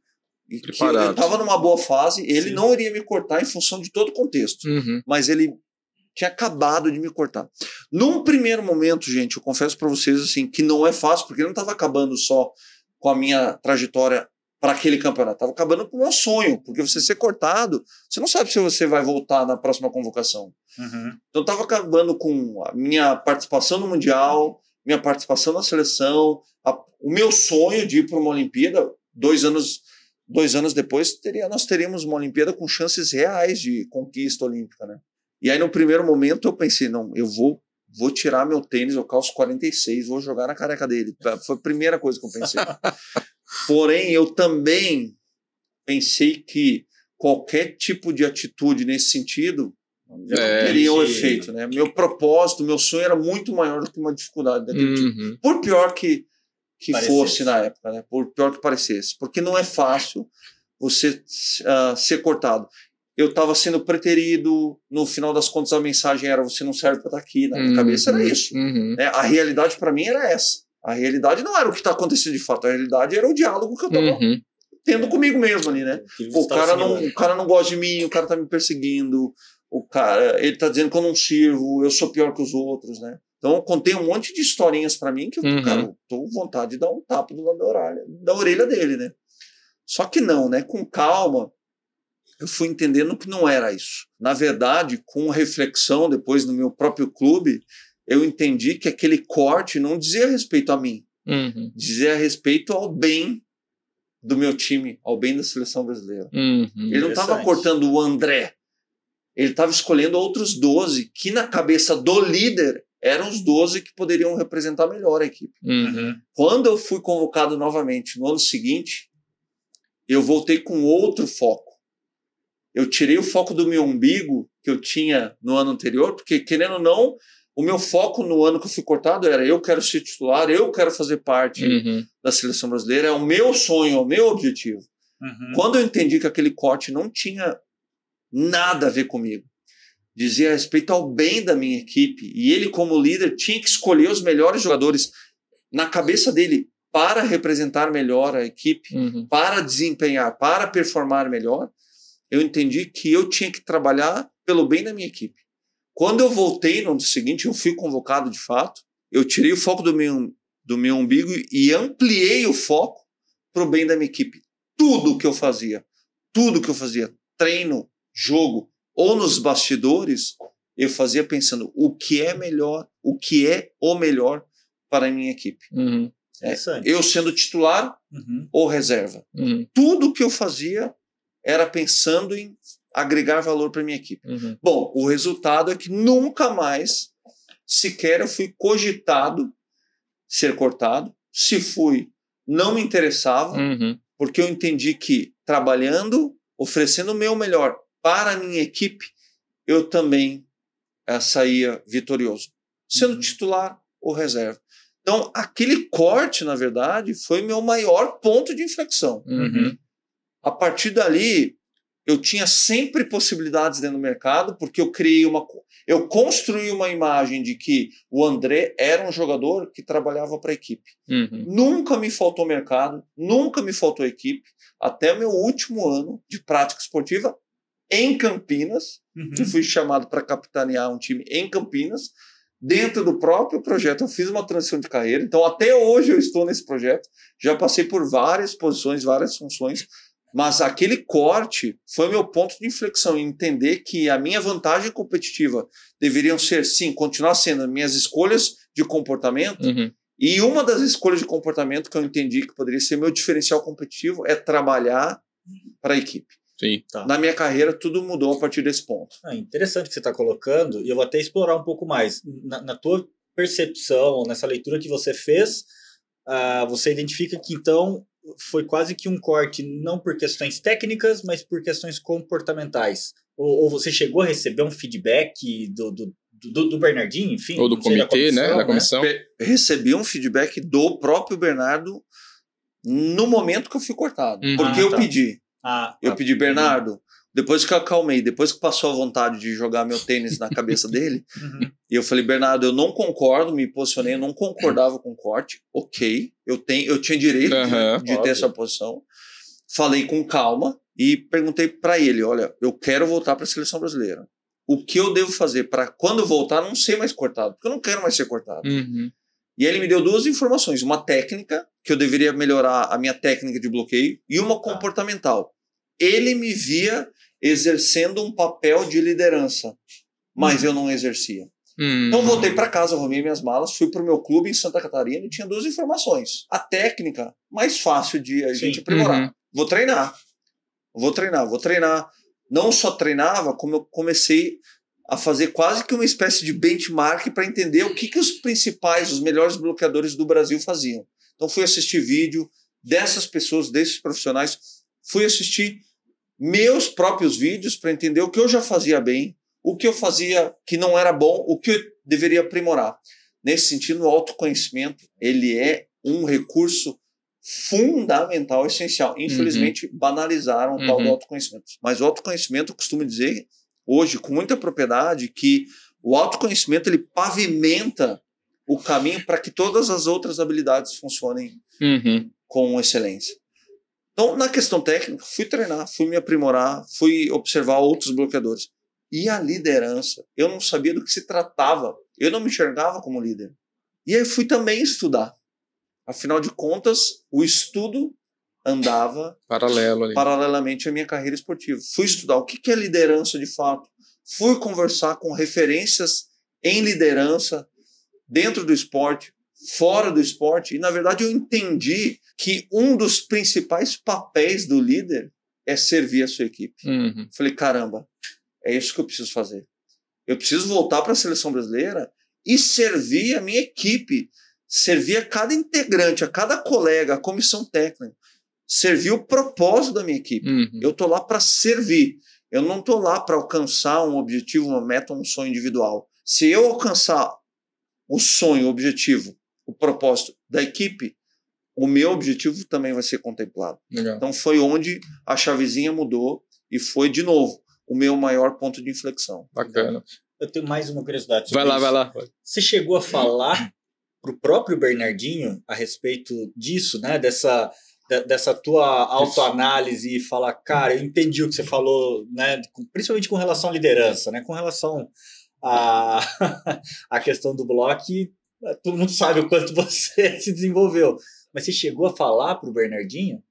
e que eu Preparado. estava numa boa fase. Ele Sim. não iria me cortar em função de todo o contexto, Uhum. mas ele tinha acabado de me cortar. Num primeiro momento, gente, eu confesso para vocês assim que não é fácil, porque não estava acabando só com a minha trajetória para aquele campeonato, estava acabando com o meu sonho, porque você ser cortado, você não sabe se você vai voltar na próxima convocação. Uhum. Então estava acabando com a minha participação no Mundial, minha participação na seleção, a- o meu sonho de ir para uma Olimpíada. Dois anos, dois anos depois, teria, nós teríamos uma Olimpíada com chances reais de conquista olímpica. Né? E aí, no primeiro momento, eu pensei: não, eu vou, vou tirar meu tênis, eu calço 46, vou jogar na careca dele. Foi a primeira coisa que eu pensei. Porém, eu também pensei que qualquer tipo de atitude nesse sentido já É, teria o de- efeito, né? Meu propósito, meu sonho era muito maior do que uma dificuldade daquele tipo. Uhum. Por pior que, que Parecesse. fosse na época, né? Por pior que parecesse. Porque não é fácil você ah, ser cortado. Eu estava sendo preterido, no final das contas a mensagem era você não serve para estar aqui. Na minha Uhum. cabeça era isso. Uhum. né? A realidade para mim era essa. A realidade não era o que está acontecendo de fato, a realidade era o diálogo que eu estava Uhum. tendo comigo mesmo ali, né? Pô, o, cara não, assimilando. o cara não gosta de mim, o cara tá me perseguindo, o cara, ele tá dizendo que eu não sirvo, eu sou pior que os outros, né? Então eu contei um monte de historinhas pra mim que eu, Uhum. cara, eu tô com vontade de dar um tapa do lado da orelha, da orelha dele, né? Só que não, né? Com calma, eu fui entendendo que não era isso. Na verdade, com reflexão, depois no meu próprio clube, eu entendi que aquele corte não dizia respeito a mim, Uhum. dizia respeito ao bem do meu time, ao bem da seleção brasileira. Uhum. Ele não estava cortando o André. Ele estava escolhendo outros 12, que na cabeça do líder eram os 12 que poderiam representar melhor a equipe. Uhum. Quando eu fui convocado novamente no ano seguinte, eu voltei com outro foco. Eu tirei o foco do meu umbigo que eu tinha no ano anterior, porque querendo ou não, o meu foco no ano que eu fui cortado era eu quero ser titular, eu quero fazer parte Uhum. da seleção brasileira, é o meu sonho, é o meu objetivo. Uhum. Quando eu entendi que aquele corte não tinha nada a ver comigo, dizia respeito ao bem da minha equipe, e ele, como líder, tinha que escolher os melhores jogadores na cabeça dele para representar melhor a equipe, Uhum. para desempenhar, para performar melhor, eu entendi que eu tinha que trabalhar pelo bem da minha equipe. Quando eu voltei no ano seguinte, eu fui convocado de fato, eu tirei o foco do meu, do meu umbigo e ampliei o foco para o bem da minha equipe. Tudo que eu fazia, tudo que eu fazia, treino, jogo ou nos bastidores, eu fazia pensando o que é melhor, o que é o melhor para a minha equipe. Uhum. Interessante. Eu sendo titular Uhum. ou reserva Uhum. tudo que eu fazia era pensando em agregar valor para minha equipe. Uhum. Bom, o resultado é que nunca mais sequer eu fui cogitado ser cortado. Se fui, não me interessava, Uhum. porque eu entendi que trabalhando, oferecendo o meu melhor para a minha equipe, eu também eh, saía vitorioso, sendo Uhum. titular ou reserva. Então, aquele corte, na verdade, foi meu maior ponto de inflexão Uhum. a partir dali eu tinha sempre possibilidades dentro do mercado porque eu criei uma eu construí uma imagem de que o André era um jogador que trabalhava para a equipe Uhum. nunca me faltou mercado nunca me faltou equipe até meu último ano de prática esportiva em Campinas Uhum. que fui chamado para capitanear um time em Campinas dentro do próprio projeto eu fiz uma transição de carreira. Então, até hoje eu estou nesse projeto. Já passei por várias posições, várias funções, mas aquele corte foi meu ponto de inflexão em entender que a minha vantagem competitiva deveriam ser, sim, continuar sendo as minhas escolhas de comportamento. Uhum. E uma das escolhas de comportamento que eu entendi que poderia ser meu diferencial competitivo é trabalhar para a equipe. Sim. Tá. Na minha carreira, tudo mudou a partir desse ponto. Ah, interessante que você está colocando, e eu vou até explorar um pouco mais. Na, na tua percepção, nessa leitura que você fez, ah, você identifica que então foi quase que um corte, não por questões técnicas, mas por questões comportamentais. Ou, ou você chegou a receber um feedback do, do, do, do Bernardinho, enfim? Ou do não sei, da comitê, né? Da comissão. Pe- Recebi um feedback do próprio Bernardo no momento que eu fui cortado. Uhum. Porque Ah, eu tá. pedi. Ah, Eu tá. pedi, Bernardo, depois que eu acalmei, depois que passou a vontade de jogar meu tênis na cabeça dele, Uhum. e eu falei, Bernardo, eu não concordo, me posicionei, eu não concordava com o corte. Ok, eu, tenho, eu tinha direito de- Aham, de, óbvio. ter essa posição. Falei com calma e perguntei para ele: olha, eu quero voltar para a seleção brasileira. O que eu devo fazer para quando voltar não ser mais cortado? Porque eu não quero mais ser cortado. Uhum. E ele me deu duas informações: uma técnica, que eu deveria melhorar a minha técnica de bloqueio, e uma comportamental. Ele me via exercendo um papel de liderança, mas eu não exercia. Uhum. Então voltei para casa, arrumei minhas malas, fui pro meu clube em Santa Catarina e tinha duas informações. A técnica, mais fácil de a Sim. gente aprimorar. Uhum. Vou treinar. Vou treinar, vou treinar. Não só treinava, como eu comecei a fazer quase que uma espécie de benchmark para entender o que, que os principais, os melhores bloqueadores do Brasil faziam. Então fui assistir vídeo dessas pessoas, desses profissionais, fui assistir meus próprios vídeos para entender o que eu já fazia bem, o que eu fazia que não era bom, o que eu deveria aprimorar. Nesse sentido, o autoconhecimento, ele é um recurso fundamental, essencial. Infelizmente, banalizaram o tal do Uhum. autoconhecimento. Mas o autoconhecimento, eu costumo dizer, hoje, com muita propriedade, que o autoconhecimento, ele pavimenta o caminho para que todas as outras habilidades funcionem Uhum. com excelência. Então, na questão técnica, fui treinar, fui me aprimorar, fui observar outros bloqueadores. E a liderança, eu não sabia do que se tratava. Eu não me enxergava como líder. E aí fui também estudar. Afinal de contas, o estudo andava Paralelo ali. paralelamente à minha carreira esportiva. Fui estudar o que que é liderança de fato. Fui conversar com referências em liderança dentro do esporte, fora do esporte, e na verdade eu entendi que um dos principais papéis do líder é servir a sua equipe. Uhum. Falei, caramba, é isso que eu preciso fazer. Eu preciso voltar para a seleção brasileira e servir a minha equipe, servir a cada integrante, a cada colega, a comissão técnica, servir o propósito da minha equipe. Uhum. Eu tô lá para servir. Eu não tô lá para alcançar um objetivo, uma meta, um sonho individual. Se eu alcançar o sonho, o objetivo, o propósito da equipe, o meu objetivo também vai ser contemplado. Legal. Então foi onde a chavezinha mudou e foi de novo o meu maior ponto de inflexão. Bacana. Eu tenho mais uma curiosidade. Vai lá, isso. vai lá. Você chegou a falar pro próprio Bernardinho a respeito disso, né? Dessa, de- dessa tua autoanálise e falar, cara, eu entendi o que você falou, né? Principalmente com relação à liderança, né? Com relação à, à questão do bloco, todo mundo sabe o quanto você se desenvolveu. Mas você chegou a falar pro Bernardinho?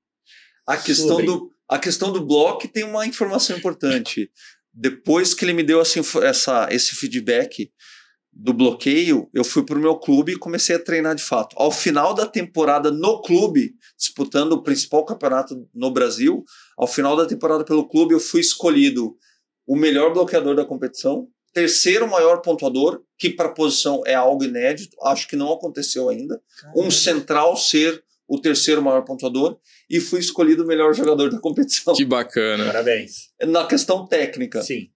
A questão, Sobre. do, a questão do bloco tem uma informação importante. Depois que ele me deu info- essa, esse feedback do bloqueio, eu fui para o meu clube e comecei a treinar de fato. Ao final da temporada no clube, disputando o principal campeonato no Brasil, ao final da temporada pelo clube, eu fui escolhido o melhor bloqueador da competição, terceiro maior pontuador, que para a posição é algo inédito, acho que não aconteceu ainda um central ser o terceiro maior pontuador e fui escolhido o melhor jogador da competição. Que bacana. Parabéns. Na questão técnica, Sim.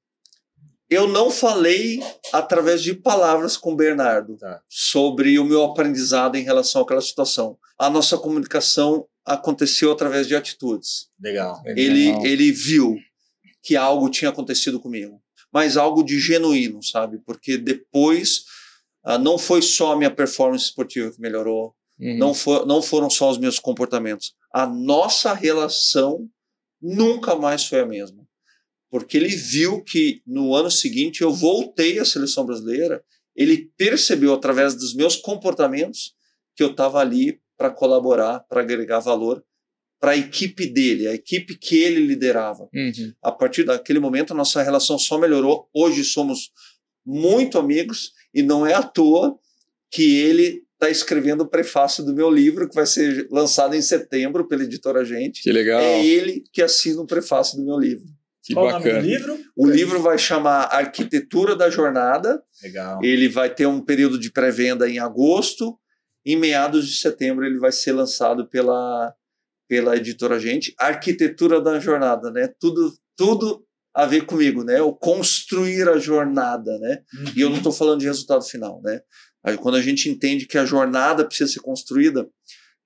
eu não falei através de palavras com o Bernardo Tá. sobre o meu aprendizado em relação àquela situação. A nossa comunicação aconteceu através de atitudes. Legal. Ele, Legal. ele viu que algo tinha acontecido comigo, mas algo de genuíno, sabe? Porque depois ah, não foi só a minha performance esportiva que melhorou, Uhum. não, for, não foram só os meus comportamentos. A nossa relação nunca mais foi a mesma. Porque ele viu que no ano seguinte eu voltei à seleção brasileira ele percebeu através dos meus comportamentos que eu estava ali para colaborar, para agregar valor para a equipe dele, a equipe que ele liderava. Uhum. A partir daquele momento, a nossa relação só melhorou. Hoje somos muito amigos e não é à toa que ele está escrevendo o prefácio do meu livro, que vai ser lançado em setembro pela editora Gente. Que legal. É ele que assina o prefácio do meu livro. Que Qual bacana. o nome do livro? O livro vai chamar Arquitetura da Jornada. Legal. Ele vai ter um período de pré-venda em agosto. Em meados de setembro, ele vai ser lançado pela, pela editora Gente. Arquitetura da Jornada, né? Tudo, tudo a ver comigo, né? O construir a jornada, né? E eu não estou falando de resultado final, né? Aí, quando a gente entende que a jornada precisa ser construída,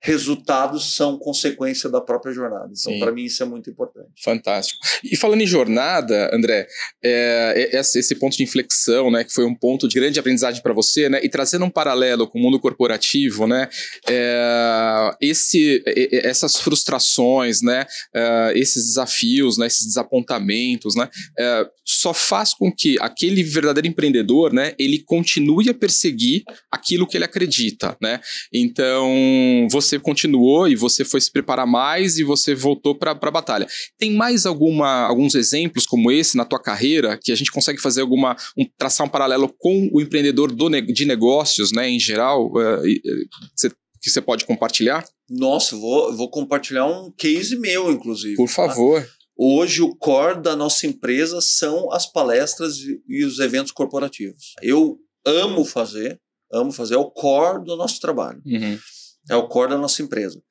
resultados são consequência da própria jornada. Então, para mim, isso é muito importante. Fantástico. E falando em jornada, André, é, é- esse esse ponto de inflexão, né, que foi um ponto de grande aprendizagem para você, né, e trazendo um paralelo com o mundo corporativo, né, é, esse, é- é- essas frustrações, né, é, esses desafios, né, esses desapontamentos, né, é, só faz com que aquele verdadeiro empreendedor, né, ele continue a perseguir aquilo que ele acredita, né. Então você continuou e você foi se preparar mais e você voltou para a batalha. Tem mais alguma, alguns exemplos como esse na tua carreira que a gente consegue fazer alguma um, traçar um paralelo com o empreendedor do de negócios, né, em geral, eh, cê- que você pode compartilhar? Nossa, vou, vou compartilhar um case meu, inclusive. Por tá? Hoje, o core da nossa empresa são as palestras e- e os eventos corporativos. Eu amo fazer, amo fazer, é o core do nosso trabalho, Uhum. é o core da nossa empresa.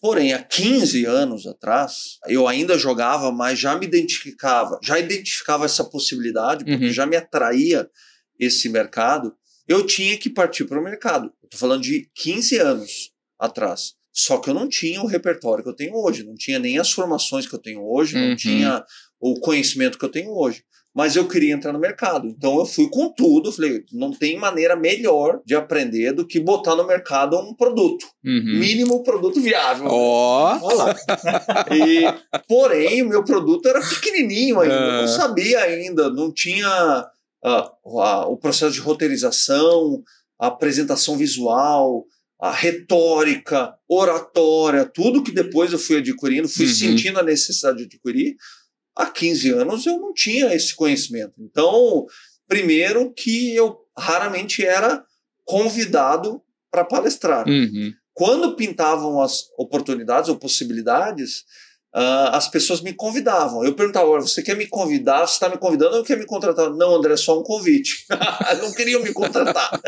Porém, há 15 anos atrás, eu ainda jogava, mas já me identificava, já identificava essa possibilidade, porque Uhum. já me atraía esse mercado. Eu tinha que partir para o mercado. Estou falando de 15 anos atrás. Só que eu não tinha o repertório que eu tenho hoje, não tinha nem as formações que eu tenho hoje, Uhum. não tinha o conhecimento que eu tenho hoje. Mas eu queria entrar no mercado. Então eu fui com tudo. Falei, não tem maneira melhor de aprender do que botar no mercado um produto. Uhum. Mínimo produto viável. Ó, lá. E, porém, o meu produto era pequenininho ainda, eu não sabia ainda, não tinha ah, a- o processo de roteirização, a apresentação visual, a retórica, oratória, tudo que depois eu fui adquirindo, fui Uhum. sentindo a necessidade de adquirir. Há 15 anos eu não tinha esse conhecimento. Então, primeiro que eu raramente era convidado para palestrar uhum. quando pintavam as oportunidades ou possibilidades, ah, as pessoas me convidavam. Eu perguntava, "Olha, você quer me convidar? Você está me convidando ou quer me contratar? Não, André, é só um convite. Não queriam me contratar.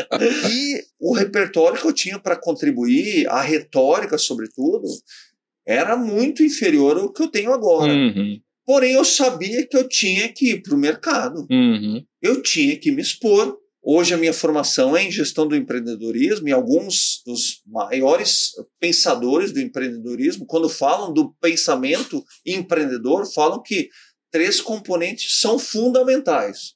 e o repertório que eu tinha para contribuir, a retórica, sobretudo, era muito inferior ao que eu tenho agora. Uhum. Porém, eu sabia que eu tinha que ir para o mercado Uhum. eu tinha que me expor. Hoje a minha formação é em gestão do empreendedorismo e alguns dos maiores pensadores do empreendedorismo, quando falam do pensamento empreendedor, falam que três componentes são fundamentais.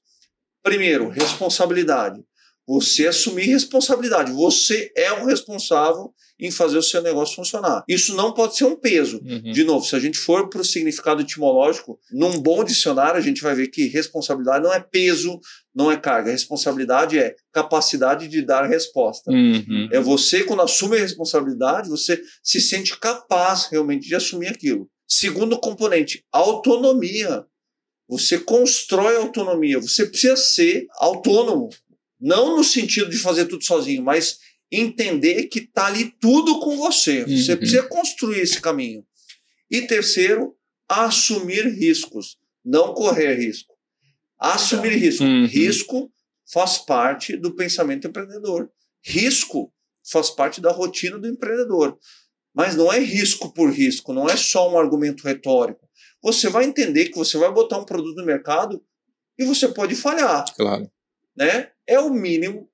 Primeiro, responsabilidade. Você assumir responsabilidade. Você é o responsável em fazer o seu negócio funcionar. Isso não pode ser um peso. Uhum. De novo, se a gente for para o significado etimológico, num bom dicionário, a gente vai ver que responsabilidade não é peso, não é carga. Responsabilidade é capacidade de dar resposta. Uhum. É você, quando assume a responsabilidade, você se sente capaz realmente de assumir aquilo. Segundo componente, autonomia. Você constrói autonomia. Você precisa ser autônomo. Não no sentido de fazer tudo sozinho, mas entender que está ali tudo com você. Você Uhum. precisa construir esse caminho. E terceiro, assumir riscos. Não correr risco. Assumir risco. Uhum. Risco faz parte do pensamento empreendedor. Risco faz parte da rotina do empreendedor. Mas não é risco por risco, não é só um argumento retórico. Você vai entender que você vai botar um produto no mercado e você pode falhar Claro. né? É o mínimo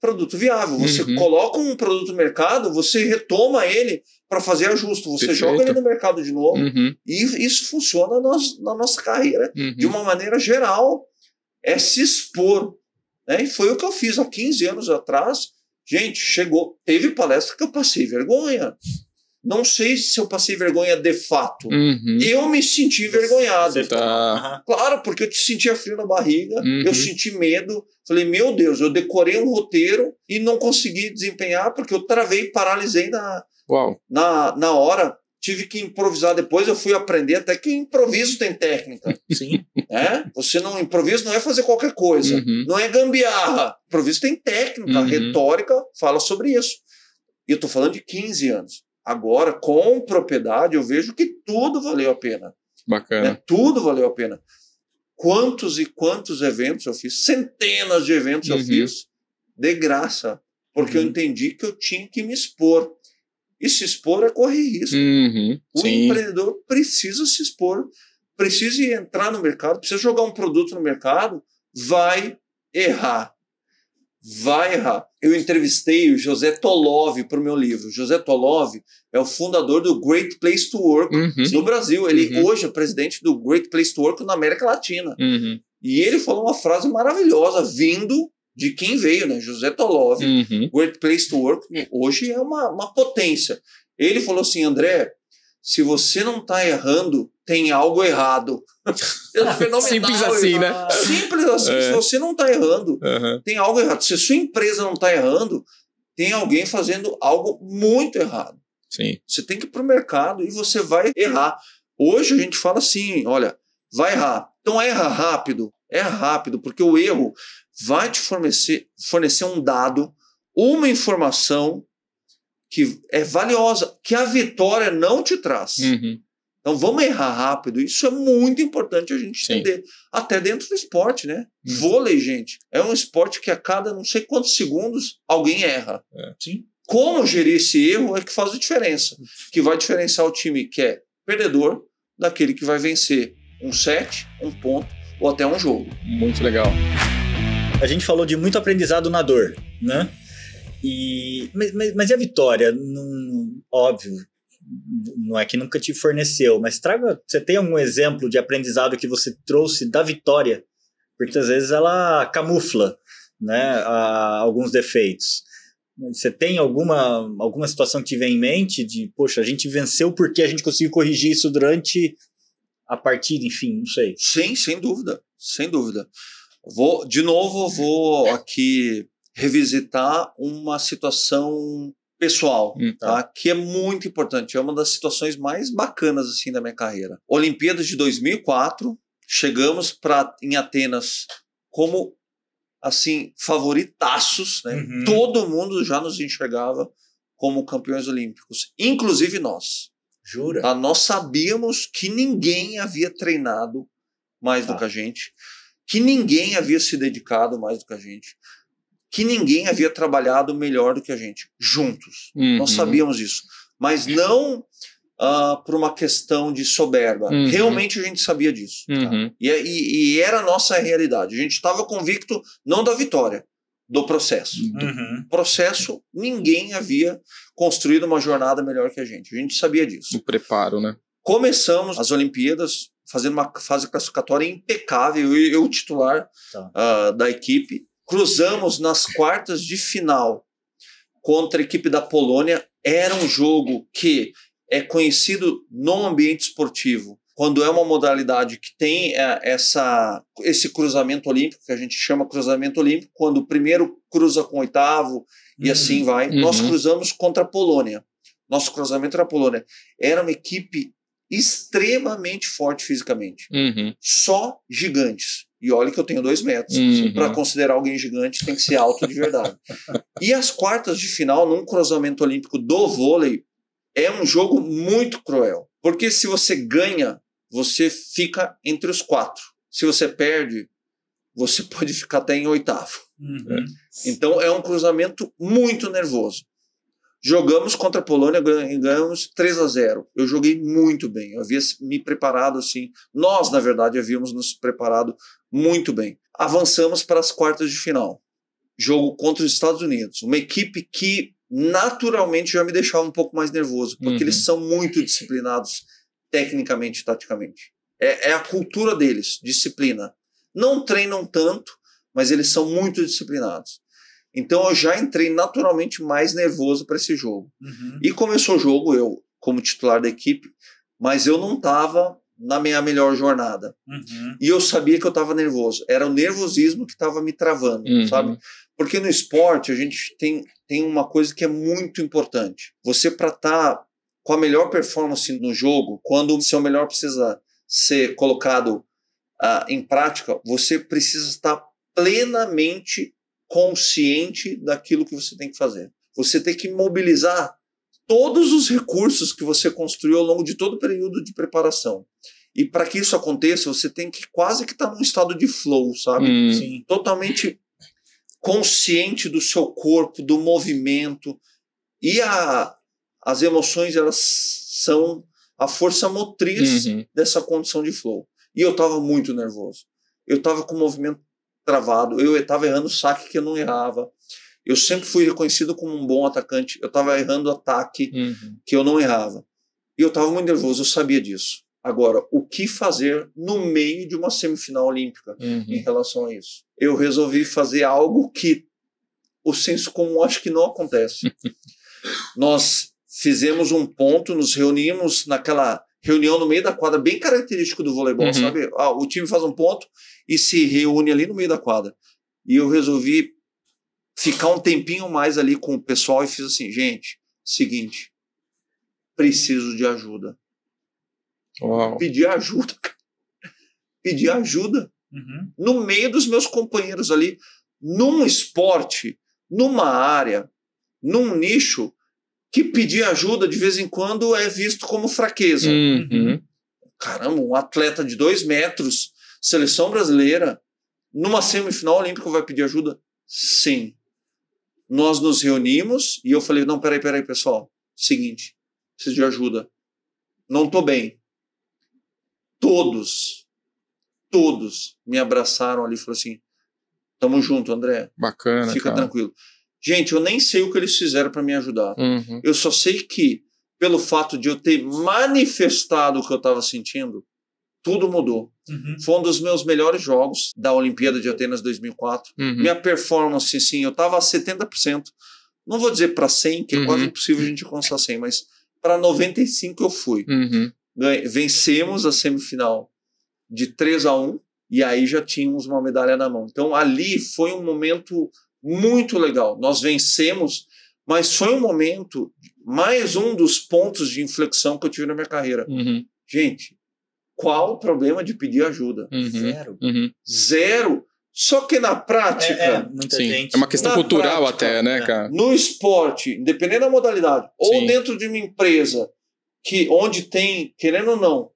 produto viável. Você Uhum. coloca um produto no mercado, você retoma ele para fazer ajuste. Você Perfeito. joga ele no mercado de novo. Uhum. E isso funciona nas- na nossa carreira Uhum. de uma maneira geral. É se expor. Né? E foi o que eu fiz há 15 anos atrás. Gente, chegou. Teve palestra que eu passei vergonha. Não sei se eu passei vergonha de fato. Uhum. Eu me senti envergonhado. Você- Tá. Claro, porque eu te sentia frio na barriga, Uhum. eu senti medo. Falei, meu Deus, eu decorei um roteiro e não consegui desempenhar porque eu travei, paralisei na, Uau. na, na hora. Tive que improvisar depois, eu fui aprender até que improviso tem técnica. Sim. né? Você não improviso não é fazer qualquer coisa. Uhum. Não é gambiarra. Improviso tem técnica, Uhum. retórica fala sobre isso. E eu tô falando de 15 anos. Agora, com propriedade, eu vejo que tudo valeu a pena. Bacana. né? Tudo valeu a pena. Quantos e quantos eventos eu fiz? Centenas de eventos eu Uhum. fiz de graça. Porque eu Uhum. entendi que eu tinha que me expor. E se expor é correr risco. Uhum. O Sim. empreendedor precisa se expor, precisa entrar no mercado, precisa jogar um produto no mercado, vai errar. Vai errar. Eu entrevistei o José Tolov para o meu livro. José Tolov é o fundador do Great Place to Work Uhum. no Brasil. Ele Uhum. hoje é presidente do Great Place to Work na América Latina. Uhum. E ele falou uma frase maravilhosa, vindo de quem veio, né? José Tolov. Uhum. Great Place to Work hoje é uma, uma potência. Ele falou assim, André, se você não está errando, tem algo errado. É fenomenal. Simples assim, né? Simples assim. É. Se você não está errando, Uhum. tem algo errado. Se a sua empresa não está errando, tem alguém fazendo algo muito errado. Sim. Você tem que ir para o mercado e você vai errar. Hoje a gente fala assim, olha, vai errar. Então erra rápido, erra rápido, porque o erro vai te fornecer, fornecer um dado, uma informação que é valiosa, que a vitória não te traz. Uhum. Então vamos errar rápido. Isso é muito importante a gente Sim. entender. Até dentro do esporte, né? Uhum. Vôlei, gente, é um esporte que a cada não sei quantos segundos alguém erra. Sim. Como gerir esse erro é que faz a diferença. Que vai diferenciar o time que é perdedor daquele que vai vencer um set, um ponto ou até um jogo. Muito legal. A gente falou de muito aprendizado na dor, né? E, mas, mas- e a vitória? Não, óbvio, não é que nunca te forneceu, mas traga. Você tem algum exemplo de aprendizado que você trouxe da vitória? Porque às vezes ela camufla né, a- alguns defeitos. Você tem alguma, alguma situação que te vem em mente de, poxa, a gente venceu porque a gente conseguiu corrigir isso durante a partida, enfim, não sei. Sim, sem dúvida, sem dúvida. Vou, de novo, vou aqui revisitar uma situação pessoal, Hum, tá? Que é muito importante. É uma das situações mais bacanas assim da minha carreira. Olimpíadas de 2004, chegamos para em Atenas como assim favoritaços, né? Uhum. Todo mundo já nos enxergava como campeões olímpicos, inclusive nós. Jura? Tá? Nós sabíamos que ninguém havia treinado mais Tá. do que a gente, que ninguém havia se dedicado mais do que a gente, que ninguém havia trabalhado melhor do que a gente, juntos. Uhum. Nós sabíamos isso. Mas não ah, por uma questão de soberba. Uhum. Realmente a gente sabia disso. tá? Uhum. E, e- e era a nossa realidade. A gente estava convicto não da vitória, do processo. Uhum. Processo, ninguém havia construído uma jornada melhor que a gente. A gente sabia disso O preparo, né? começamos as Olimpíadas fazendo uma fase classificatória impecável, eu, eu titular Tá. ah, da equipe. Cruzamos nas quartas de final contra a equipe da Polônia. Era um jogo que é conhecido no ambiente esportivo. Quando é uma modalidade que tem eh, essa, esse cruzamento olímpico, que a gente chama cruzamento olímpico, quando o primeiro cruza com o oitavo e Uhum. assim vai. Uhum. Nós cruzamos contra a Polônia. Nosso cruzamento era a Polônia. Era uma equipe extremamente forte fisicamente. Uhum. Só gigantes. E olha que eu tenho dois metros. Uhum. Para considerar alguém gigante, tem que ser alto de verdade. e as quartas de final, num cruzamento olímpico do vôlei, é um jogo muito cruel. Porque se você ganha, você fica entre os quatro. Se você perde, você pode ficar até em oitavo. Uhum. Então é um cruzamento muito nervoso. Jogamos contra a Polônia e ganhamos 3 a 0. Eu joguei muito bem. Eu havia me preparado assim. Nós, na verdade, havíamos nos preparado muito bem. Avançamos para as quartas de final. Jogo contra os Estados Unidos. Uma equipe que naturalmente já me deixava um pouco mais nervoso, porque Uhum. eles são muito disciplinados tecnicamente e taticamente. É, é a cultura deles, disciplina. Não treinam tanto, mas eles são muito disciplinados. Então eu já entrei naturalmente mais nervoso para esse jogo. Uhum. E começou o jogo, eu como titular da equipe, mas eu não estava na minha melhor jornada. Uhum. E eu sabia que eu estava nervoso. Era o nervosismo que estava me travando, Uhum. sabe? Porque no esporte a gente tem, tem uma coisa que é muito importante. Você, para estar com a melhor performance no jogo, quando o seu melhor precisa ser colocado ah, em prática, você precisa estar plenamente consciente daquilo que você tem que fazer. Você tem que mobilizar todos os recursos que você construiu ao longo de todo o período de preparação. E para que isso aconteça, você tem que quase que estar num estado de flow, sabe? Hum. Sim. totalmente consciente do seu corpo, do movimento. E a, as emoções, elas são a força motriz Uhum. dessa condição de flow. E eu estava muito nervoso. Eu estava com o movimento travado, eu estava errando saque que eu não errava. Eu sempre fui reconhecido como um bom atacante. Eu estava errando ataque Uhum. que eu não errava. E eu estava muito nervoso, eu sabia disso. Agora, o que fazer no meio de uma semifinal olímpica? em Uhum. relação a isso. Eu resolvi fazer algo que o senso comum acho que não acontece. Nós fizemos um ponto, nos reunimos naquela reunião no meio da quadra, bem característico do voleibol, Uhum. sabe? Ah, o time faz um ponto e se reúne ali no meio da quadra. E eu resolvi ficar um tempinho mais ali com o pessoal e fiz assim, gente, seguinte, preciso de ajuda. Uau. Pedir ajuda, cara. Pedir ajuda Uhum. no meio dos meus companheiros ali, num esporte, numa área, num nicho que pedir ajuda de vez em quando é visto como fraqueza. Uhum. Caramba, um atleta de dois metros, seleção brasileira, numa semifinal olímpica vai pedir ajuda? Sim. Nós nos reunimos e eu falei: não, peraí, peraí, pessoal. Seguinte, preciso de ajuda. Não tô bem. Todos, todos me abraçaram ali e falaram assim: tamo junto, André. Bacana, Fica cara. tranquilo. Gente, eu nem sei o que eles fizeram para me ajudar. Uhum. Eu só sei que, pelo fato de eu ter manifestado o que eu estava sentindo, tudo mudou. Uhum. Foi um dos meus melhores jogos da Olimpíada de Atenas 2004. Uhum. Minha performance, assim, eu estava a 70%. Não vou dizer para 100, que é Uhum. quase impossível a gente alcançar 100, mas para 95 eu fui. Uhum. Vencemos a semifinal de 3 a 1 e aí já tínhamos uma medalha na mão. Então ali foi um momento muito legal. Nós vencemos, mas foi um momento, mais um dos pontos de inflexão que eu tive na minha carreira. Uhum. Gente, qual o problema de pedir ajuda? Uhum. Zero. Uhum. Zero. Só que na prática, É, é, muita Sim. gente. É uma questão Na cultural prática, até, né, é. cara? no esporte, independente da modalidade, ou Sim. dentro de uma empresa que onde tem, querendo ou não,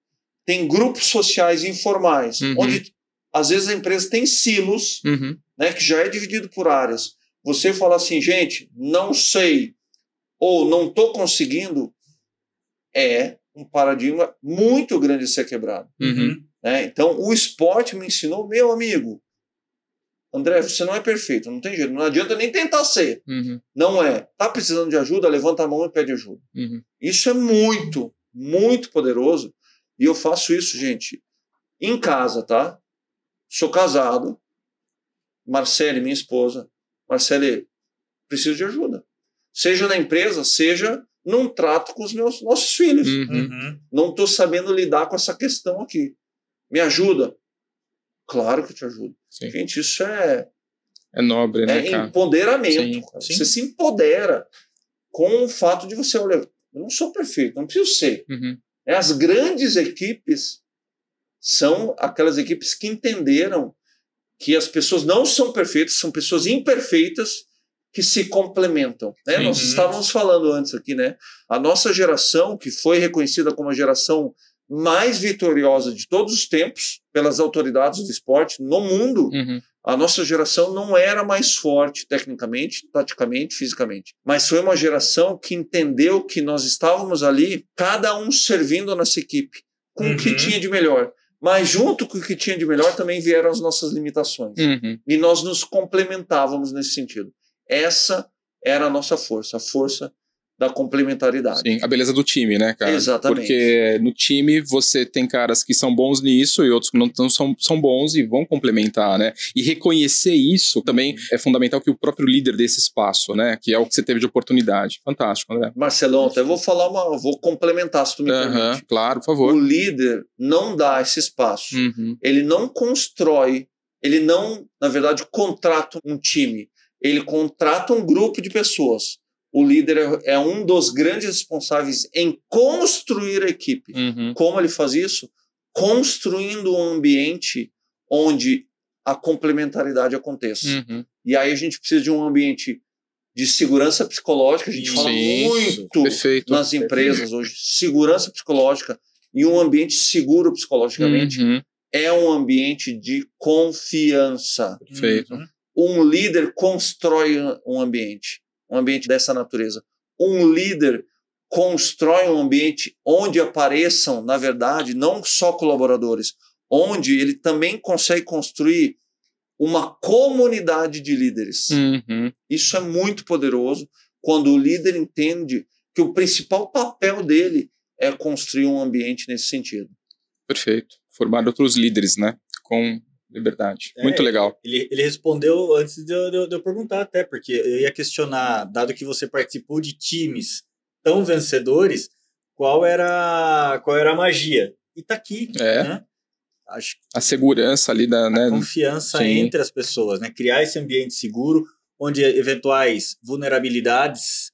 tem grupos sociais informais, Uhum. onde às vezes a empresa tem silos, Uhum. né, que já é dividido por áreas. Você fala assim, gente, não sei ou não estou conseguindo, é um paradigma muito grande de ser quebrado. Uhum. né? Então, o esporte me ensinou, meu amigo, André, você não é perfeito, não tem jeito, não adianta nem tentar ser. Uhum. Não é. Tá precisando de ajuda? Levanta a mão e pede ajuda. Uhum. Isso é muito, muito poderoso. E eu faço isso, gente, em casa, tá? Sou casado. Marcele, minha esposa. Marcele, preciso de ajuda. Seja na empresa, seja num trato com os meus nossos filhos. Uhum. Uhum. Não estou sabendo lidar com essa questão aqui. Me ajuda? Claro que eu te ajudo. Sim. Gente, isso é, É nobre, né, é cara? empoderamento. Sim, sim. Você se empodera com o fato de você, olha, eu não sou perfeito, não preciso ser. Uhum. É, As grandes equipes são aquelas equipes que entenderam que as pessoas não são perfeitas, são pessoas imperfeitas que se complementam. Né? Sim. Nós estávamos falando antes aqui, né? A nossa geração, que foi reconhecida como a geração mais vitoriosa de todos os tempos pelas autoridades do esporte no mundo, Uhum. a nossa geração não era mais forte tecnicamente, taticamente, fisicamente. Mas foi uma geração que entendeu que nós estávamos ali, cada um servindo a nossa equipe, com o que Uhum. tinha de melhor. Mas junto com o que tinha de melhor também vieram as nossas limitações. Uhum. E nós nos complementávamos nesse sentido. Essa era a nossa força, a força da complementaridade. Sim, a beleza do time, né, cara? Exatamente. Porque no time você tem caras que são bons nisso e outros que não tão, são, são bons e vão complementar, né? E reconhecer isso também é fundamental que o próprio líder dê esse espaço, né? Que é o que você teve de oportunidade. Fantástico, André. Marcelão, até vou falar uma. Vou complementar, se tu me permite. claro, por favor. O líder não dá esse espaço. Uhum. Ele não constrói, ele não, na verdade, contrata um time. Ele contrata um grupo de pessoas. O líder é, é um dos grandes responsáveis em construir a equipe. Uhum. Como ele faz isso? Construindo um ambiente onde a complementaridade aconteça. Uhum. E aí a gente precisa de um ambiente de segurança psicológica. A gente fala muito Perfeito. nas empresas hoje. Segurança psicológica e um ambiente seguro psicologicamente Uhum. é um ambiente de confiança. Perfeito. Um líder constrói um ambiente, um ambiente dessa natureza. Um líder constrói um ambiente onde apareçam, na verdade, não só colaboradores, onde ele também consegue construir uma comunidade de líderes. Uhum. Isso é muito poderoso quando o líder entende que o principal papel dele é construir um ambiente nesse sentido. Perfeito. Formar outros líderes, né? Com liberdade. É, Muito legal. Ele, ele respondeu antes de eu, de eu- perguntar, até, porque eu ia questionar, dado que você participou de times tão vencedores, qual era, qual era a magia? E tá aqui, É. né? Acho A segurança ali da, a né? confiança sim. entre as pessoas, né? Criar esse ambiente seguro, onde eventuais vulnerabilidades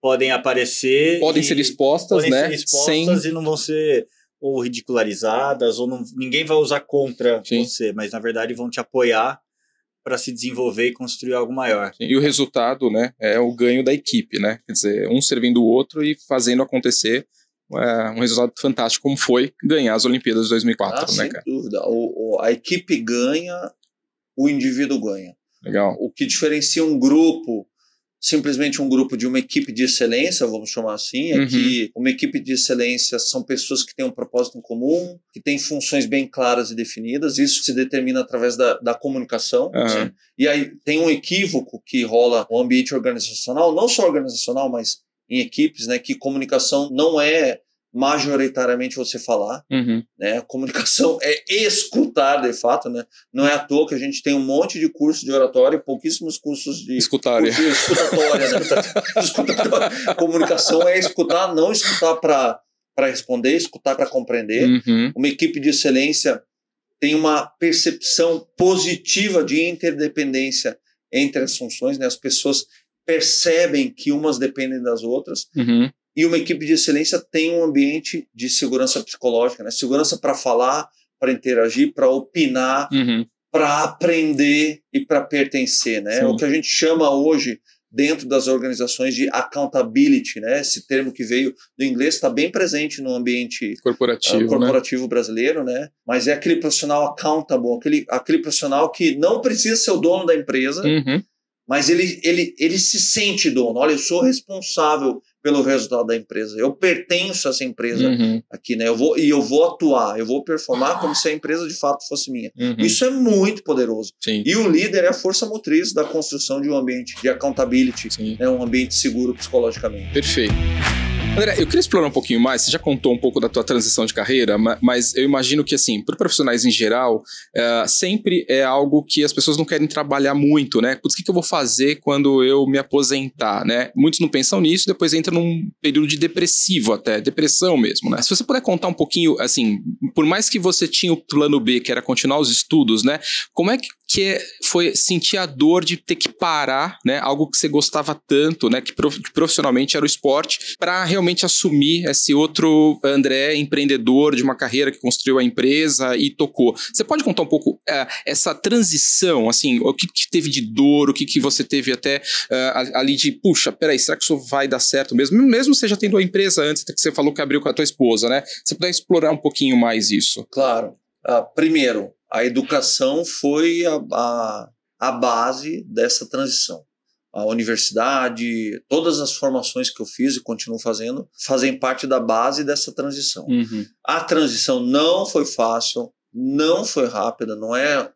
podem aparecer. Podem ser expostas, podem né? ser expostas e não vão ser ou ridicularizadas, ou não, ninguém vai usar contra Sim. você, mas na verdade vão te apoiar para se desenvolver e construir algo maior. Sem... E o resultado, né? É o ganho da equipe, né? Quer dizer, um servindo o outro e fazendo acontecer é, um resultado fantástico, como foi ganhar as Olimpíadas de 2004, Ah, né, sem cara? dúvida. O- o- a equipe ganha, o indivíduo ganha. Legal. O que diferencia um grupo, simplesmente um grupo de uma equipe de excelência, vamos chamar assim, é Uhum. que uma equipe de excelência são pessoas que têm um propósito em comum, que têm funções bem claras e definidas. Isso se determina através da, da comunicação. Aham. né? E aí tem um equívoco que rola no ambiente organizacional, não só organizacional, mas em equipes, né? Que comunicação não é majoritariamente você falar Uhum. né? Comunicação é escutar, de fato, né? Não é à toa que a gente tem um monte de cursos de oratória e pouquíssimos cursos de Escutária. curso de escutatória, né? Escutatória. Comunicação é escutar, não escutar para para responder, escutar para compreender. Uhum. Uma equipe de excelência tem uma percepção positiva de interdependência entre as funções, né? As pessoas percebem que umas dependem das outras Uhum. E uma equipe de excelência tem um ambiente de segurança psicológica, né? Segurança para falar, para interagir, para opinar, Uhum. para aprender e para pertencer, né? Sim. O que a gente chama hoje dentro das organizações de accountability, né? Esse termo que veio do inglês está bem presente no ambiente Corporativo, né? corporativo brasileiro, né? Mas é aquele profissional accountable, aquele, aquele profissional que não precisa ser o dono da empresa, Uhum. mas ele, ele, ele se sente dono. Olha, eu sou responsável pelo resultado da empresa. Eu pertenço a essa empresa Uhum. aqui, né? Eu vou, e eu vou atuar, eu vou performar como se a empresa de fato fosse minha. Uhum. Isso é muito poderoso. Sim. E o líder é a força motriz da construção de um ambiente de accountability, Sim. né? um ambiente seguro psicologicamente. Perfeito. André, eu queria explorar um pouquinho mais. Você já contou um pouco da tua transição de carreira, ma- mas eu imagino que, assim, para profissionais em geral, eh, sempre é algo que as pessoas não querem trabalhar muito, né? Putz, o que, que eu vou fazer quando eu me aposentar, né? Muitos não pensam nisso, depois entra num período de depressivo até, depressão mesmo, né? Se você puder contar um pouquinho, assim, por mais que você tinha o plano B, que era continuar os estudos, né? Como é que que é- foi sentir a dor de ter que parar, né? Algo que você gostava tanto, né? Que, prof- que profissionalmente era o esporte, para realmente assumir esse outro André, empreendedor de uma carreira que construiu a empresa e tocou. Você pode contar um pouco eh, essa transição, assim, o que, que teve de dor, o que, que você teve até eh, ali de, puxa, peraí, será que isso vai dar certo mesmo? Mesmo você já tendo a empresa antes, que você falou que abriu com a tua esposa, né? Se puder explorar um pouquinho mais isso. Claro. Ah, primeiro, a educação foi a, a, a base dessa transição. A universidade, todas as formações que eu fiz e continuo fazendo, fazem parte da base dessa transição. A transição não foi fácil, não foi rápida, não é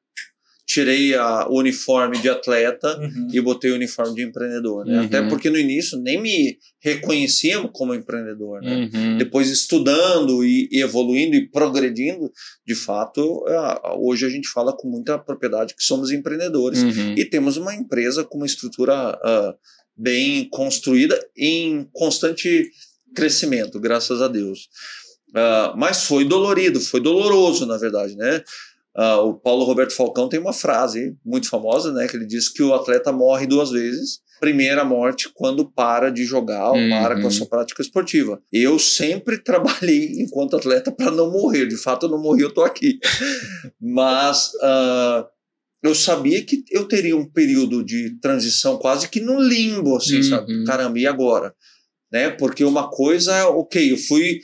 tirei a, o uniforme de atleta Uhum. e botei o uniforme de empreendedor. Né? Uhum. Até porque no início nem me reconhecia como empreendedor. Né? Uhum. Depois estudando e, e evoluindo e progredindo, de fato, é, hoje a gente fala com muita propriedade que somos empreendedores. Uhum. E temos uma empresa com uma estrutura ah, bem construída em constante crescimento, graças a Deus. Ah, mas foi dolorido, foi doloroso, na verdade, né? Ah, o Paulo Roberto Falcão tem uma frase muito famosa, né? Que ele diz que o atleta morre duas vezes. Primeira morte quando para de jogar ou Uhum. para com a sua prática esportiva. Eu sempre trabalhei enquanto atleta para não morrer. De fato, eu não morri, eu tô aqui. Mas ah, eu sabia que eu teria um período de transição quase que no limbo, assim, Uhum. sabe? Caramba, e agora? Né? Porque uma coisa é, ok, eu fui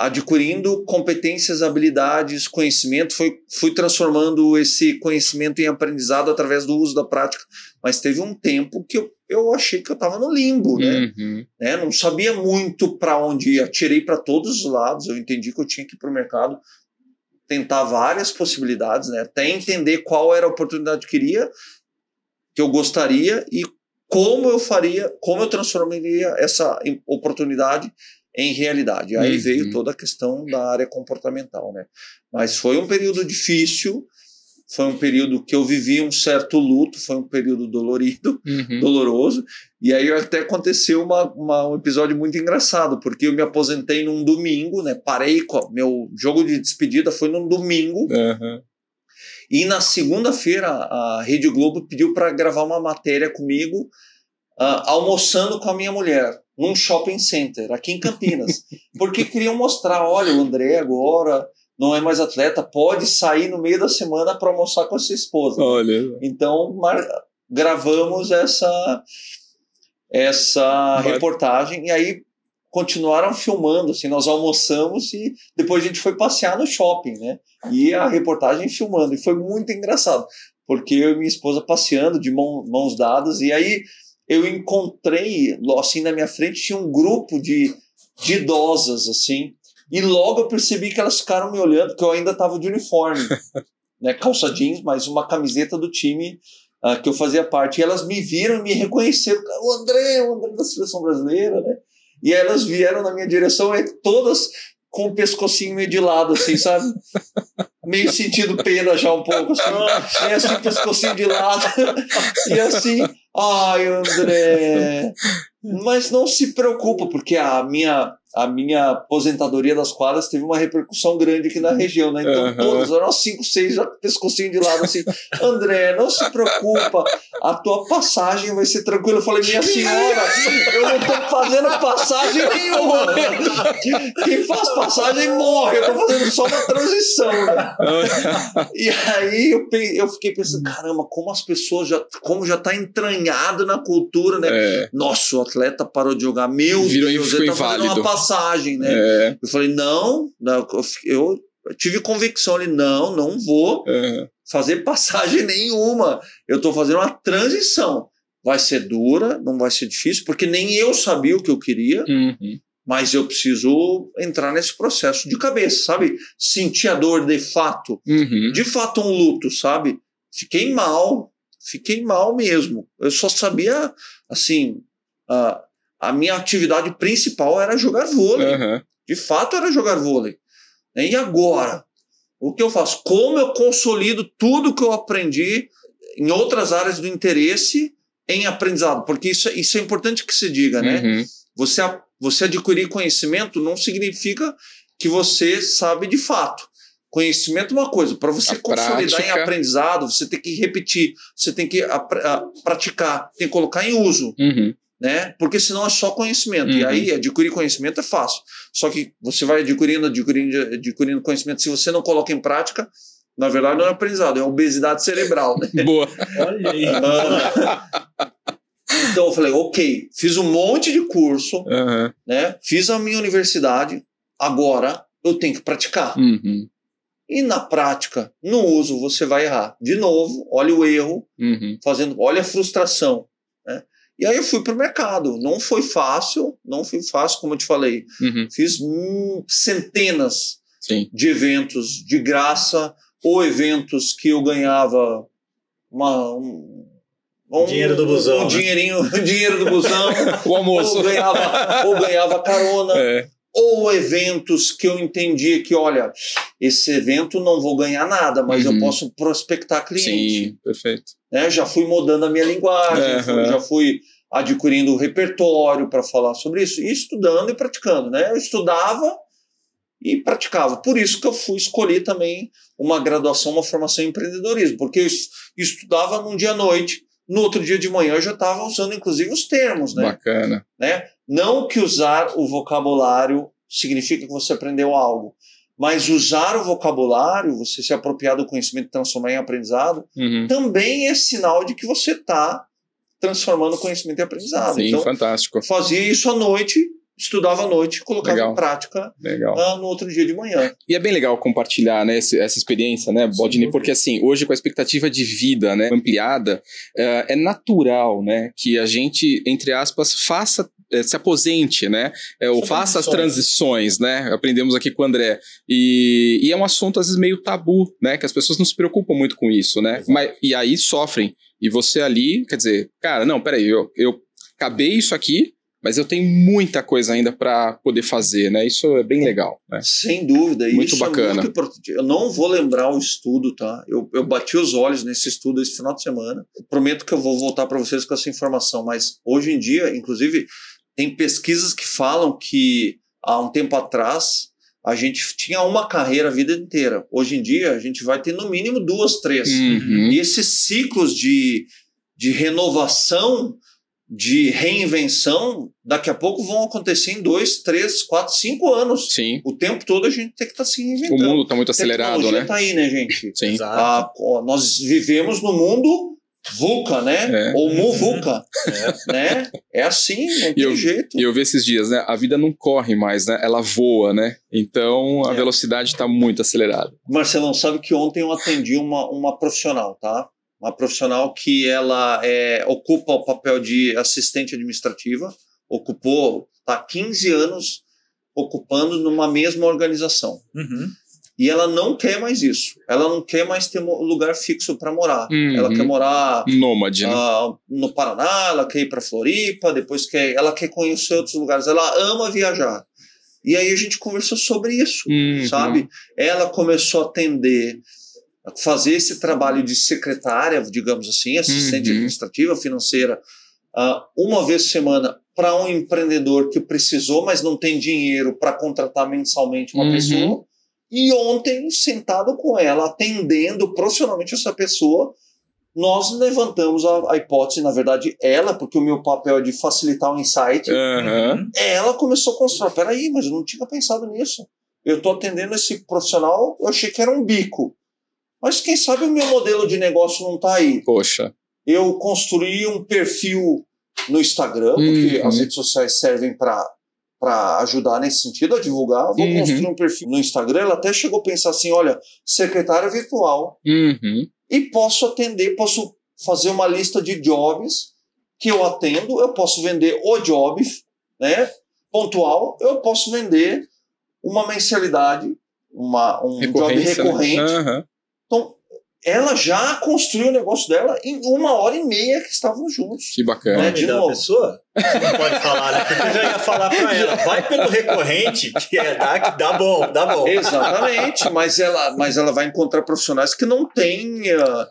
adquirindo competências, habilidades, conhecimento, fui, fui transformando esse conhecimento em aprendizado através do uso da prática, mas teve um tempo que eu, eu achei que eu estava no limbo, né? Uhum. né? Não sabia muito para onde ir, atirei para todos os lados, eu entendi que eu tinha que ir para o mercado, tentar várias possibilidades, né? até entender qual era a oportunidade que eu queria, que eu gostaria e como eu faria, como eu transformaria essa oportunidade em realidade. Aí Uhum. veio toda a questão da área comportamental, né? Mas foi um período difícil, foi um período que eu vivi um certo luto, foi um período dolorido, Uhum. doloroso. E aí até aconteceu uma, uma- um episódio muito engraçado, porque eu me aposentei num domingo, né? Parei, com, meu jogo de despedida foi num domingo, Uhum. e na segunda-feira a Rede Globo pediu para gravar uma matéria comigo, ah, almoçando com a minha mulher, num shopping center, aqui em Campinas. porque queriam mostrar: olha, o André agora não é mais atleta, pode sair no meio da semana para almoçar com a sua esposa. Olha. Então, gravamos essa essa Mas- reportagem e aí continuaram filmando, assim, nós almoçamos e depois a gente foi passear no shopping, né? E a reportagem filmando, e foi muito engraçado, porque eu e minha esposa passeando de mão- mãos dadas e aí eu encontrei, assim, na minha frente tinha um grupo de, de idosas, assim, e logo eu percebi que elas ficaram me olhando, porque eu ainda estava de uniforme, né? Calça jeans, mas uma camiseta do time ah, que eu fazia parte. E elas me viram e me reconheceram. O André, o André da seleção brasileira, né? E elas vieram na minha direção, e todas com o pescocinho meio de lado, assim, sabe? Meio sentindo pena já um pouco, assim. E assim, pescocinho de lado. E assim, ai, André. Mas não se preocupa, porque a minha, a minha aposentadoria das quadras teve uma repercussão grande aqui na região, né? Então Aham. todas, eram cinco, seis, já pescocinho de lado, assim. André, não se preocupa, a tua passagem vai ser tranquila. Eu falei, minha senhora, eu não tô fazendo passagem nenhuma. Quem faz passagem morre, eu tô fazendo só uma transição, né? E aí eu, eu fiquei pensando, caramba, como as pessoas já, como já tá entranhado na cultura, né? É. Nossa, o atleta parou de jogar, meu Virou Deus, ele tá fazendo inválido. uma passagem, né? É. Eu falei, não, não, eu tive convicção ali, não, não vou Uhum. fazer passagem nenhuma. Eu estou fazendo uma transição. Vai ser dura, não vai ser difícil, porque nem eu sabia o que eu queria, Uhum. mas eu preciso entrar nesse processo de cabeça, sabe? Sentir a dor de fato. Uhum. De fato, um luto, sabe? Fiquei mal, fiquei mal mesmo. Eu só sabia, assim, a, a minha atividade principal era jogar vôlei. Uhum. De fato, era jogar vôlei. E agora? O que eu faço? Como eu consolido tudo que eu aprendi em outras áreas do interesse em aprendizado? Porque isso, é- isso é importante que se diga, né? Uhum. Você, a- você adquirir conhecimento não significa que você sabe de fato. Conhecimento é uma coisa, para você A consolidar em prática- aprendizado, você tem que repetir, você tem que apr- a- praticar, tem que colocar em uso Uhum. Né? Porque senão é só conhecimento. E Uhum. aí, adquirir conhecimento é fácil. Só que você vai adquirindo, adquirindo, adquirindo conhecimento. Se você não coloca em prática, na verdade não é aprendizado, é obesidade cerebral, né? Boa. Olha aí. Ah, então eu falei, ok, fiz um monte de curso, Uhum. né? Fiz a minha universidade, agora eu tenho que praticar. Uhum. E na prática, no uso, você vai errar. De novo, olha o erro, Uhum. fazendo, olha a frustração. E aí eu fui para o mercado. Não foi fácil, não foi fácil, como eu te falei. Uhum. Fiz centenas Sim. de eventos de graça ou eventos que eu ganhava uma, um, um, dinheiro do busão. Um, né? dinheirinho, um dinheiro do busão. o almoço. Ou ganhava, ou ganhava carona. É. Ou eventos que eu entendia que, olha, esse evento não vou ganhar nada, mas uhum. eu posso prospectar cliente. Sim, perfeito. Né? Já fui mudando a minha linguagem, uhum. já fui adquirindo repertório para falar sobre isso, e estudando e praticando. Né? Eu estudava e praticava. Por isso que eu fui escolher também uma graduação, uma formação em empreendedorismo, porque eu estudava num dia à noite, no outro dia de manhã eu já estava usando inclusive os termos, né? Bacana. Né? Não que usar o vocabulário significa que você aprendeu algo, mas usar o vocabulário, você se apropriar do conhecimento e transformar em aprendizado, uhum. também é sinal de que você está transformando conhecimento em aprendizado. Sim, então, fantástico. Fazia isso à noite estudava à noite, colocava legal. em prática uh, no outro dia de manhã. E é bem legal compartilhar né, essa experiência, né, Baldini? Porque assim, hoje com a expectativa de vida né, ampliada, uh, é natural né, que a gente, entre aspas, faça eh, se aposente, né? É, ou faça as transições, né? Aprendemos aqui com o André. E, e, é um assunto, às vezes, meio tabu, né? Que as pessoas não se preocupam muito com isso, né? Mas, e aí sofrem. E você ali, quer dizer, cara, não, peraí, eu, eu acabei isso aqui, mas eu tenho muita coisa ainda para poder fazer, né? Isso é bem legal. Né? Sem dúvida. Muito isso bacana. É muito importante. Eu não vou lembrar o estudo, tá? Eu, eu bati os olhos nesse estudo esse final de semana. Eu prometo que eu vou voltar para vocês com essa informação, mas hoje em dia, inclusive, tem pesquisas que falam que há um tempo atrás a gente tinha uma carreira a vida inteira. Hoje em dia, a gente vai ter no mínimo duas, três. Uhum. E esses ciclos de, de renovação de reinvenção, daqui a pouco vão acontecer em dois, três, quatro, cinco anos. Sim. O tempo todo a gente tem que estar tá se reinventando. O mundo está muito acelerado, né? está aí, né, gente? Sim. Ah, nós vivemos no mundo VUCA, né? É. Ou MUVUCA, é. né? É assim, não tem eu, jeito. E eu vi esses dias, né? A vida não corre mais, né? Ela voa, né? Então a é. velocidade está muito acelerada. Marcelão, sabe que ontem eu atendi uma, uma profissional, tá? uma profissional que ela é, ocupa o papel de assistente administrativa, ocupou, está 15 anos ocupando numa mesma organização. Uhum. E ela não quer mais isso. Ela não quer mais ter um lugar fixo para morar. Uhum. Ela quer morar nômade, né? uh, no Paraná, ela quer ir para Floripa, depois quer, ela quer conhecer outros lugares. Ela ama viajar. E aí a gente conversou sobre isso, uhum. sabe? Ela começou a atender fazer esse trabalho de secretária, digamos assim, assistente uhum. administrativa, financeira, uh, uma vez por semana para um empreendedor que precisou, mas não tem dinheiro para contratar mensalmente uma uhum. pessoa. E ontem, sentado com ela, atendendo profissionalmente essa pessoa, nós levantamos a, a, hipótese, na verdade, ela, porque o meu papel é de facilitar o insight, uhum. ela começou a construir. Peraí, mas eu não tinha pensado nisso. Eu estou atendendo esse profissional, eu achei que era um bico. Mas quem sabe o meu modelo de negócio não está aí. Poxa. Eu construí um perfil no Instagram, porque Uhum. as redes sociais servem para para ajudar nesse sentido, a divulgar. Vou Uhum. construir um perfil no Instagram. Ela até chegou a pensar assim: olha, secretária virtual. Uhum. E posso atender, posso fazer uma lista de jobs que eu atendo. Eu posso vender o job, né? Pontual. Eu posso vender uma mensalidade, uma, um job né? recorrente. Aham. Então, ela já construiu o negócio dela em uma hora e meia que estávamos juntos. Que bacana. Né? de novo. pessoa? Você não pode falar, né? Porque eu já ia falar pra ela. Vai pelo recorrente, que é, dá, que dá bom, dá bom. Exatamente, mas ela, mas ela vai encontrar profissionais que não têm ah,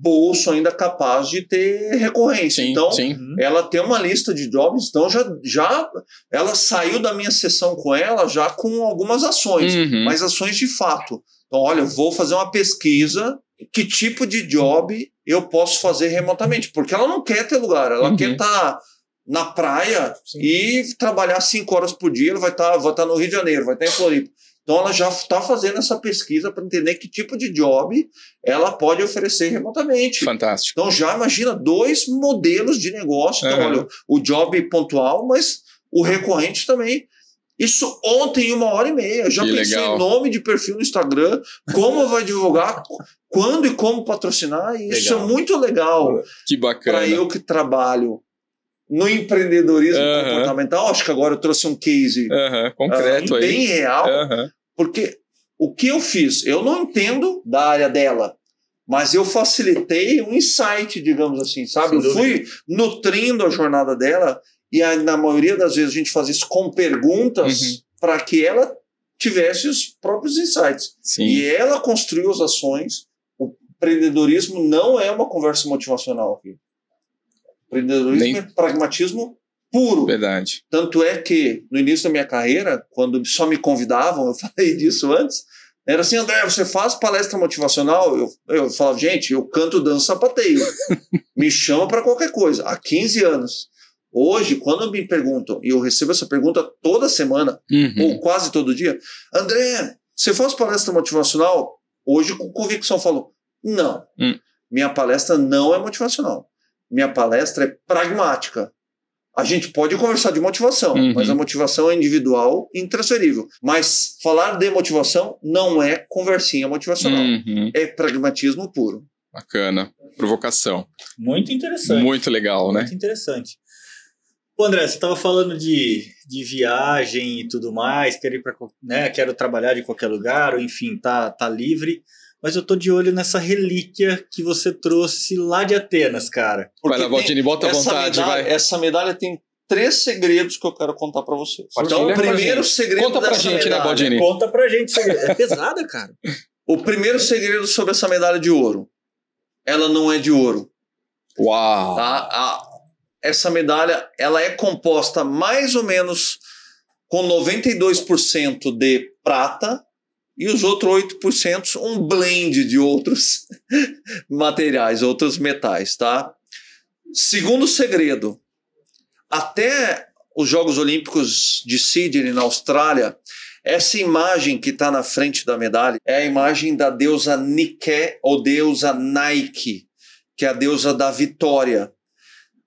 bolso ainda capaz de ter recorrência. Sim, então, sim. ela tem uma lista de jobs, então já, já ela saiu da minha sessão com ela já com algumas ações, Uhum. mas ações de fato. Então, olha, eu vou fazer uma pesquisa, que tipo de job eu posso fazer remotamente, porque ela não quer ter lugar, ela Uhum. quer estar na praia Sim. e trabalhar cinco horas por dia, ela vai estar vai estar no Rio de Janeiro, vai estar em Floripa. Então ela já está fazendo essa pesquisa para entender que tipo de job ela pode oferecer remotamente. Fantástico. Então já imagina dois modelos de negócio. Então, Uhum. olha, o job pontual, mas o recorrente também. Isso ontem, em uma hora e meia. Já Que pensei legal. em nome de perfil no Instagram, como vai divulgar, quando e como patrocinar. E isso Legal. é muito legal Que bacana. para eu que trabalho no empreendedorismo Uhum. comportamental. Acho que agora eu trouxe um case concreto ah, aí. bem real, Aham. porque o que eu fiz, eu não entendo da área dela, mas eu facilitei um insight, digamos assim, sabe? Eu fui nutrindo a jornada dela e a, na maioria das vezes a gente faz isso com perguntas uhum. para que ela tivesse os próprios insights. Sim. E ela construiu as ações. O empreendedorismo não é uma conversa motivacional aqui. O empreendedorismo Nem... é pragmatismo puro. Verdade. Tanto é que no início da minha carreira, quando só me convidavam, eu falei disso antes, era assim, André, você faz palestra motivacional? Eu, eu falava, gente, eu canto, danço, sapateio. me chama para qualquer coisa. Há 15 anos. Hoje, quando me perguntam, e eu recebo essa pergunta toda semana, uhum. ou quase todo dia, André, você faz palestra motivacional? Hoje, com convicção, falo, não. Uhum. Minha palestra não é motivacional. Minha palestra é pragmática. A gente pode conversar de motivação, uhum. mas a motivação é individual e intransferível. Mas falar de motivação não é conversinha motivacional. Uhum. É pragmatismo puro. Bacana. Provocação. Muito interessante. Muito legal, Muito né? Muito interessante. Pô, André, você estava falando de, de viagem e tudo mais, quero ir para, né, quero trabalhar de qualquer lugar, ou enfim, tá, tá livre. Mas eu tô de olho nessa relíquia que você trouxe lá de Atenas, cara. Porque vai lá, Baldini, bota à vontade, medalha, vai. Essa medalha tem três segredos que eu quero contar para vocês. Então, o primeiro segredo Conta pra gente, né, medalha, né, Baldini? Conta pra gente. É pesada, cara. O primeiro segredo sobre essa medalha de ouro. Ela não é de ouro. Uau! Tá? A, essa medalha ela é composta mais ou menos com 92% de prata e os outros 8% um blend de outros materiais, outros metais, tá? Segundo segredo, até os Jogos Olímpicos de Sydney na Austrália, essa imagem que está na frente da medalha é a imagem da deusa Nike ou deusa Nike, que é a deusa da vitória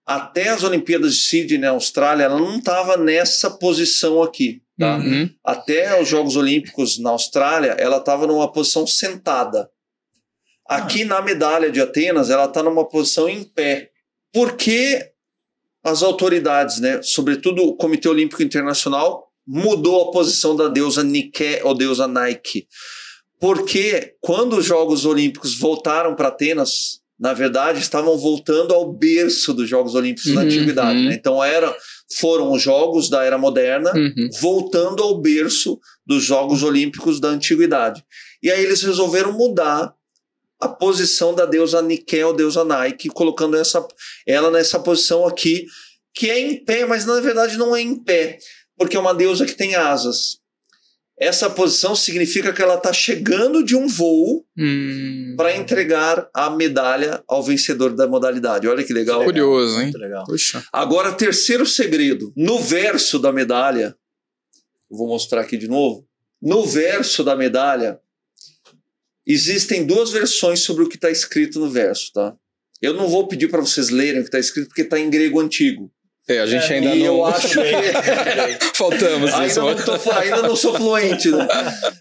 até as Olimpíadas de Sydney na Austrália, ela não estava nessa posição aqui. Tá? Uhum. Até os Jogos Olímpicos na Austrália, ela estava numa posição sentada. Aqui ah. na medalha de Atenas, ela está numa posição em pé. Porque as autoridades, né, sobretudo o Comitê Olímpico Internacional, mudou a posição da deusa Nike ou deusa Nike. Porque quando os Jogos Olímpicos voltaram para Atenas, na verdade, estavam voltando ao berço dos Jogos Olímpicos uhum, Antiguidade. Né? Então, era, foram os Jogos da Era Moderna uhum. voltando ao berço dos Jogos Olímpicos da Antiguidade. E aí eles resolveram mudar a posição da deusa Nike, ou deusa Nike, colocando essa, ela nessa posição aqui, que é em pé, mas na verdade não é em pé, porque é uma deusa que tem asas. Essa posição significa que ela está chegando de um voo hum. para entregar a medalha ao vencedor da modalidade. Olha que legal. Curioso, hein? Muito legal. Puxa. Agora, terceiro segredo. No verso da medalha, vou mostrar aqui de novo. No verso da medalha, existem duas versões sobre o que está escrito no verso, tá? Eu não vou pedir para vocês lerem o que está escrito, porque está em grego antigo. É, a gente é, ainda não. Eu acho que. Faltamos ainda isso. Não tô, ainda não sou fluente. Né?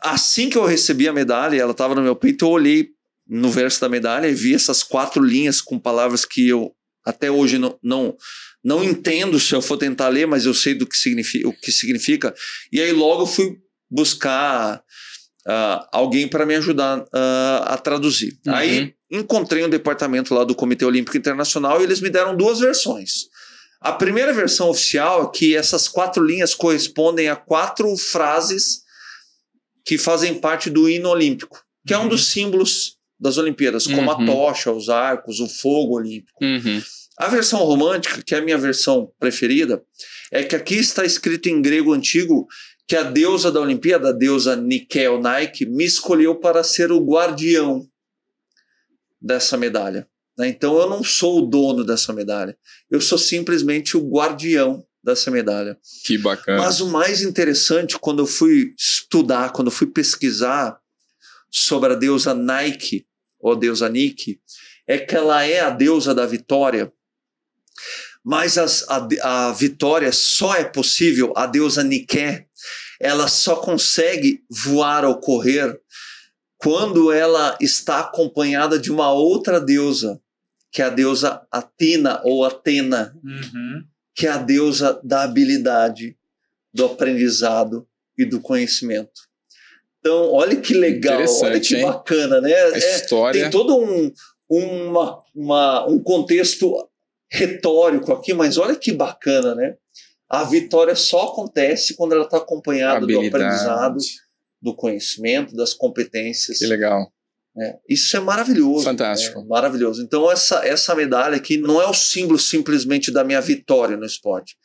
Assim que eu recebi a medalha, ela estava no meu peito, eu olhei no verso da medalha e vi essas quatro linhas com palavras que eu até hoje não, não, não entendo se eu for tentar ler, mas eu sei do que significa, o que significa. E aí logo eu fui buscar uh, alguém para me ajudar uh, a traduzir. Uhum. Aí encontrei um departamento lá do Comitê Olímpico Internacional e eles me deram duas versões. A primeira versão oficial é que essas quatro linhas correspondem a quatro frases que fazem parte do hino olímpico, que uhum. é um dos símbolos das Olimpíadas, como uhum. a tocha, os arcos, o fogo olímpico. Uhum. A versão romântica, que é a minha versão preferida, é que aqui está escrito em grego antigo que a deusa da Olimpíada, a deusa Nike Nike, me escolheu para ser o guardião dessa medalha. Né? Então eu não sou o dono dessa medalha, eu sou simplesmente o guardião dessa medalha. Que bacana. Mas o mais interessante, quando eu fui estudar, quando eu fui pesquisar sobre a deusa Nike, ou a deusa Nike, é que ela é a deusa da vitória. Mas as, a, a vitória só é possível, a deusa Nike, ela só consegue voar ou correr quando ela está acompanhada de uma outra deusa, que é a deusa Atina ou Atena, uhum. que é a deusa da habilidade, do aprendizado e do conhecimento. Então, olha que legal, olha que hein? bacana, né? A história. tem todo um, uma, uma, um contexto retórico aqui, mas olha que bacana, né? A vitória só acontece quando ela está acompanhada do aprendizado, do conhecimento, das competências. Que legal. Né? Isso é maravilhoso. Fantástico. né? Maravilhoso. Então, essa, essa medalha aqui não é o símbolo simplesmente da minha vitória no esporte.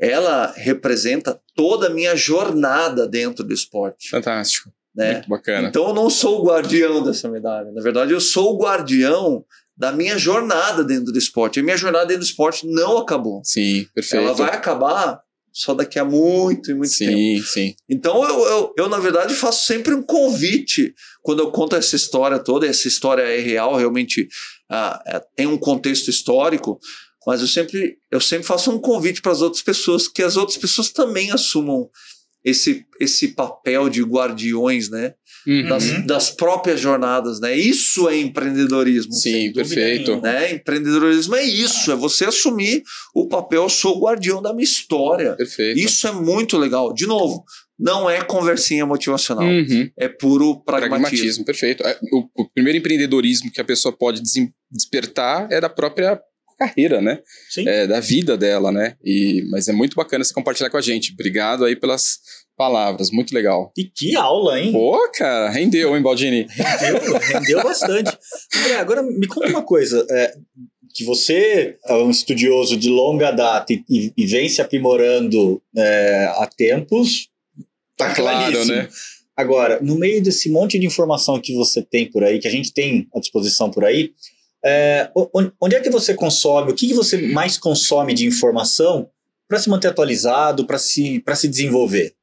Ela representa toda a minha jornada dentro do esporte. Fantástico. Né? Muito bacana. Então eu não sou o guardião dessa medalha. Na verdade, eu sou o guardião da minha jornada dentro do esporte. A minha jornada dentro do esporte não acabou. Sim, perfeito. Ela vai acabar só daqui a muito e muito tempo. Sim, sim. Então eu, eu, eu, na verdade, faço sempre um convite quando eu conto essa história toda. Essa história é real, realmente ah, é, tem um contexto histórico. Mas eu sempre, eu sempre faço um convite para as outras pessoas, que as outras pessoas também assumam esse, esse papel de guardiões, né? Uhum. Das, das próprias jornadas, né? Isso é empreendedorismo. Sim, perfeito. Né? Empreendedorismo é isso, é você assumir o papel, eu sou o guardião da minha história. Perfeito. Isso é muito legal. De novo, não é conversinha motivacional, Uhum. é puro Pragmatismo, pragmatismo. perfeito. É, O, o primeiro empreendedorismo que a pessoa pode despertar é da própria carreira, né? Sim. É, da vida dela, né? E, mas é muito bacana você compartilhar com a gente. Obrigado aí pelas palavras, muito legal. E que aula, hein? Pô, cara, rendeu, hein, Baldini? Rendeu, rendeu bastante. André, agora me conta uma coisa. é, que você é um estudioso de longa data e, e- e vem se aprimorando é, há tempos, tá Claro, claríssimo. né? Agora, no meio desse monte de informação que você tem por aí, que a gente tem à disposição por aí, é, onde é que você consome, o que, que você mais consome de informação para se manter atualizado, para se, pra se desenvolver?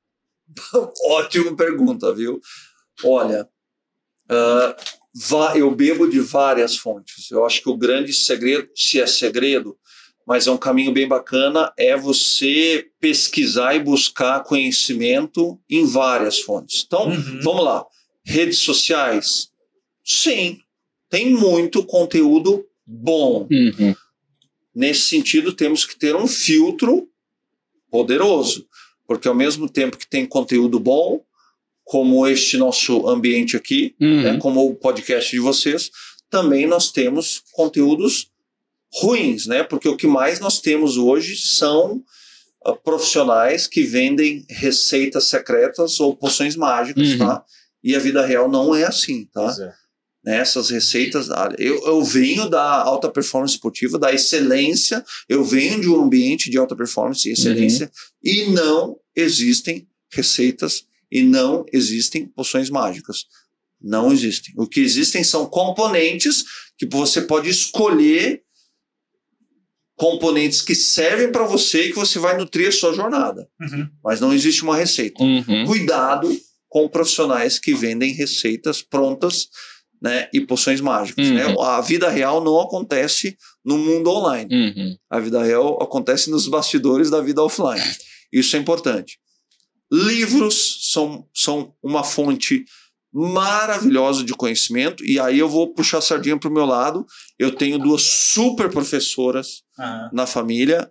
Ótima pergunta, viu? Olha, va- eu bebo de várias fontes. Eu acho que o grande segredo, se é segredo, mas é um caminho bem bacana, é você pesquisar e buscar conhecimento em várias fontes. Então, Uhum. vamos lá. Redes sociais? Sim, tem muito conteúdo bom. Uhum. Nesse sentido, temos que ter um filtro poderoso, porque ao mesmo tempo que tem conteúdo bom, como este nosso ambiente aqui, Uhum. né, como o podcast de vocês, também nós temos conteúdos ruins, né? Porque o que mais nós temos hoje são ah, profissionais que vendem receitas secretas ou poções mágicas, Uhum. tá? E a vida real não é assim, tá? Pois é. Né, essas receitas. ah, Eu, eu venho da alta performance esportiva, da excelência, eu venho de um ambiente de alta performance e excelência, e não existem receitas e não existem poções mágicas. Não existem. O que existem são componentes que você pode escolher componentes que servem para você e que você vai nutrir a sua jornada. Uhum. Mas não existe uma receita Uhum. cuidado com profissionais que vendem receitas prontas né, e poções mágicas. Uhum. Né? A vida real não acontece no mundo online. Uhum. A vida real acontece nos bastidores da vida offline. Isso é importante. Livros são, são uma fonte maravilhosa de conhecimento, e aí eu vou puxar a sardinha para o meu lado. Eu tenho duas super professoras Ah, na família.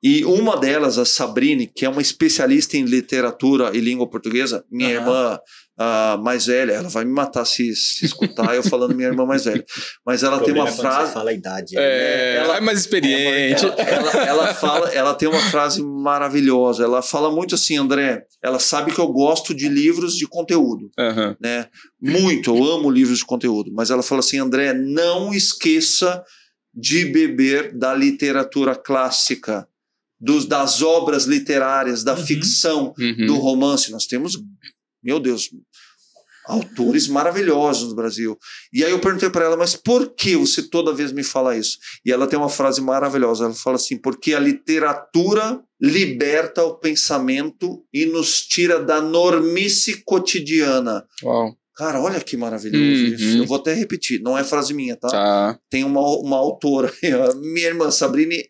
E uma delas, a Sabrine, que é uma especialista em literatura e língua portuguesa, minha irmã ah, mais velha, ela vai me matar se, se escutar eu falando minha irmã mais velha. Mas ela o tem uma é frase. Você fala a idade. né? É, ela- é mais experiente. Ela, ela, ela fala, ela tem uma frase maravilhosa. Ela fala muito assim, André. Ela sabe que eu gosto de livros de conteúdo, Aham. né? Muito, eu amo livros de conteúdo. Mas ela fala assim, André, não esqueça de beber da literatura clássica, dos, das obras literárias, da Uhum. ficção, Uhum. do romance. Nós temos, meu Deus, autores maravilhosos no Brasil. E aí eu perguntei para ela, mas por que você toda vez me fala isso? E ela tem uma frase maravilhosa. Ela fala assim: porque a literatura liberta o pensamento e nos tira da normice cotidiana. Uau. Cara, olha que maravilhoso Uhum. isso. Eu vou até repetir, não é frase minha, tá? Tá. Tem uma, uma autora, minha irmã Sabrine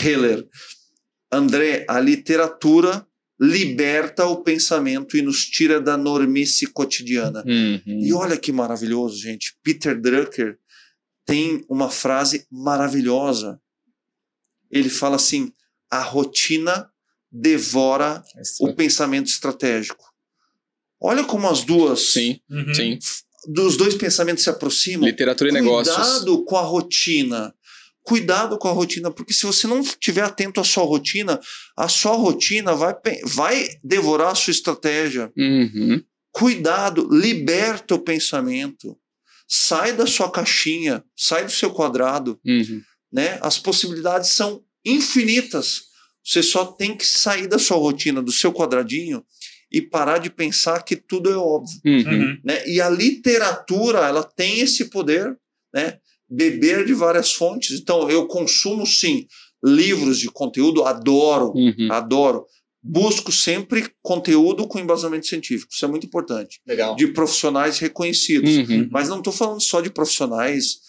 Heller. André, a literatura liberta o pensamento e nos tira da normice cotidiana. Uhum. E olha que maravilhoso, gente. Peter Drucker tem uma frase maravilhosa. Ele fala assim: a rotina devora o pensamento estratégico. Olha como as duas, Sim, Uhum. sim. dos dois pensamentos se aproximam. Literatura e negócios. Cuidado com a rotina. Cuidado com a rotina, porque se você não estiver atento à sua rotina, a sua rotina vai, vai devorar a sua estratégia. Uhum. Cuidado, liberta o pensamento. Sai da sua caixinha, sai do seu quadrado. Uhum. Né? As possibilidades são infinitas. Você só tem que sair da sua rotina, do seu quadradinho e parar de pensar que tudo é óbvio. Uhum. né? E a literatura, ela tem esse poder, né? Beber de várias fontes. Então, eu consumo sim livros de conteúdo, adoro, Uhum. adoro. Busco sempre conteúdo com embasamento científico. Isso é muito importante. Legal. De profissionais reconhecidos. Uhum. Mas não estou falando só de profissionais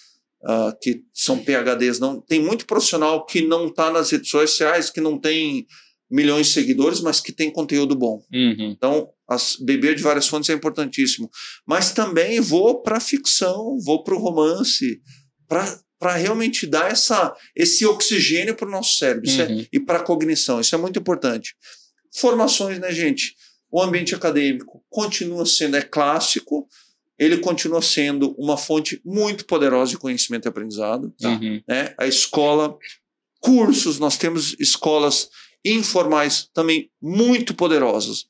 ah, que são PHDs, não. Tem muito profissional que não está nas redes sociais, que não tem milhões de seguidores, mas que tem conteúdo bom. Uhum. Então, as, beber de várias fontes é importantíssimo. Mas também vou para ficção, vou para o romance, para realmente dar essa, esse oxigênio para o nosso cérebro é- Uhum. e para a cognição. Isso é muito importante. Formações, né, gente? O ambiente acadêmico continua sendo, é clássico, ele continua sendo uma fonte muito poderosa de conhecimento e aprendizado Uhum. né? A escola, cursos, nós temos escolas informais também muito poderosas.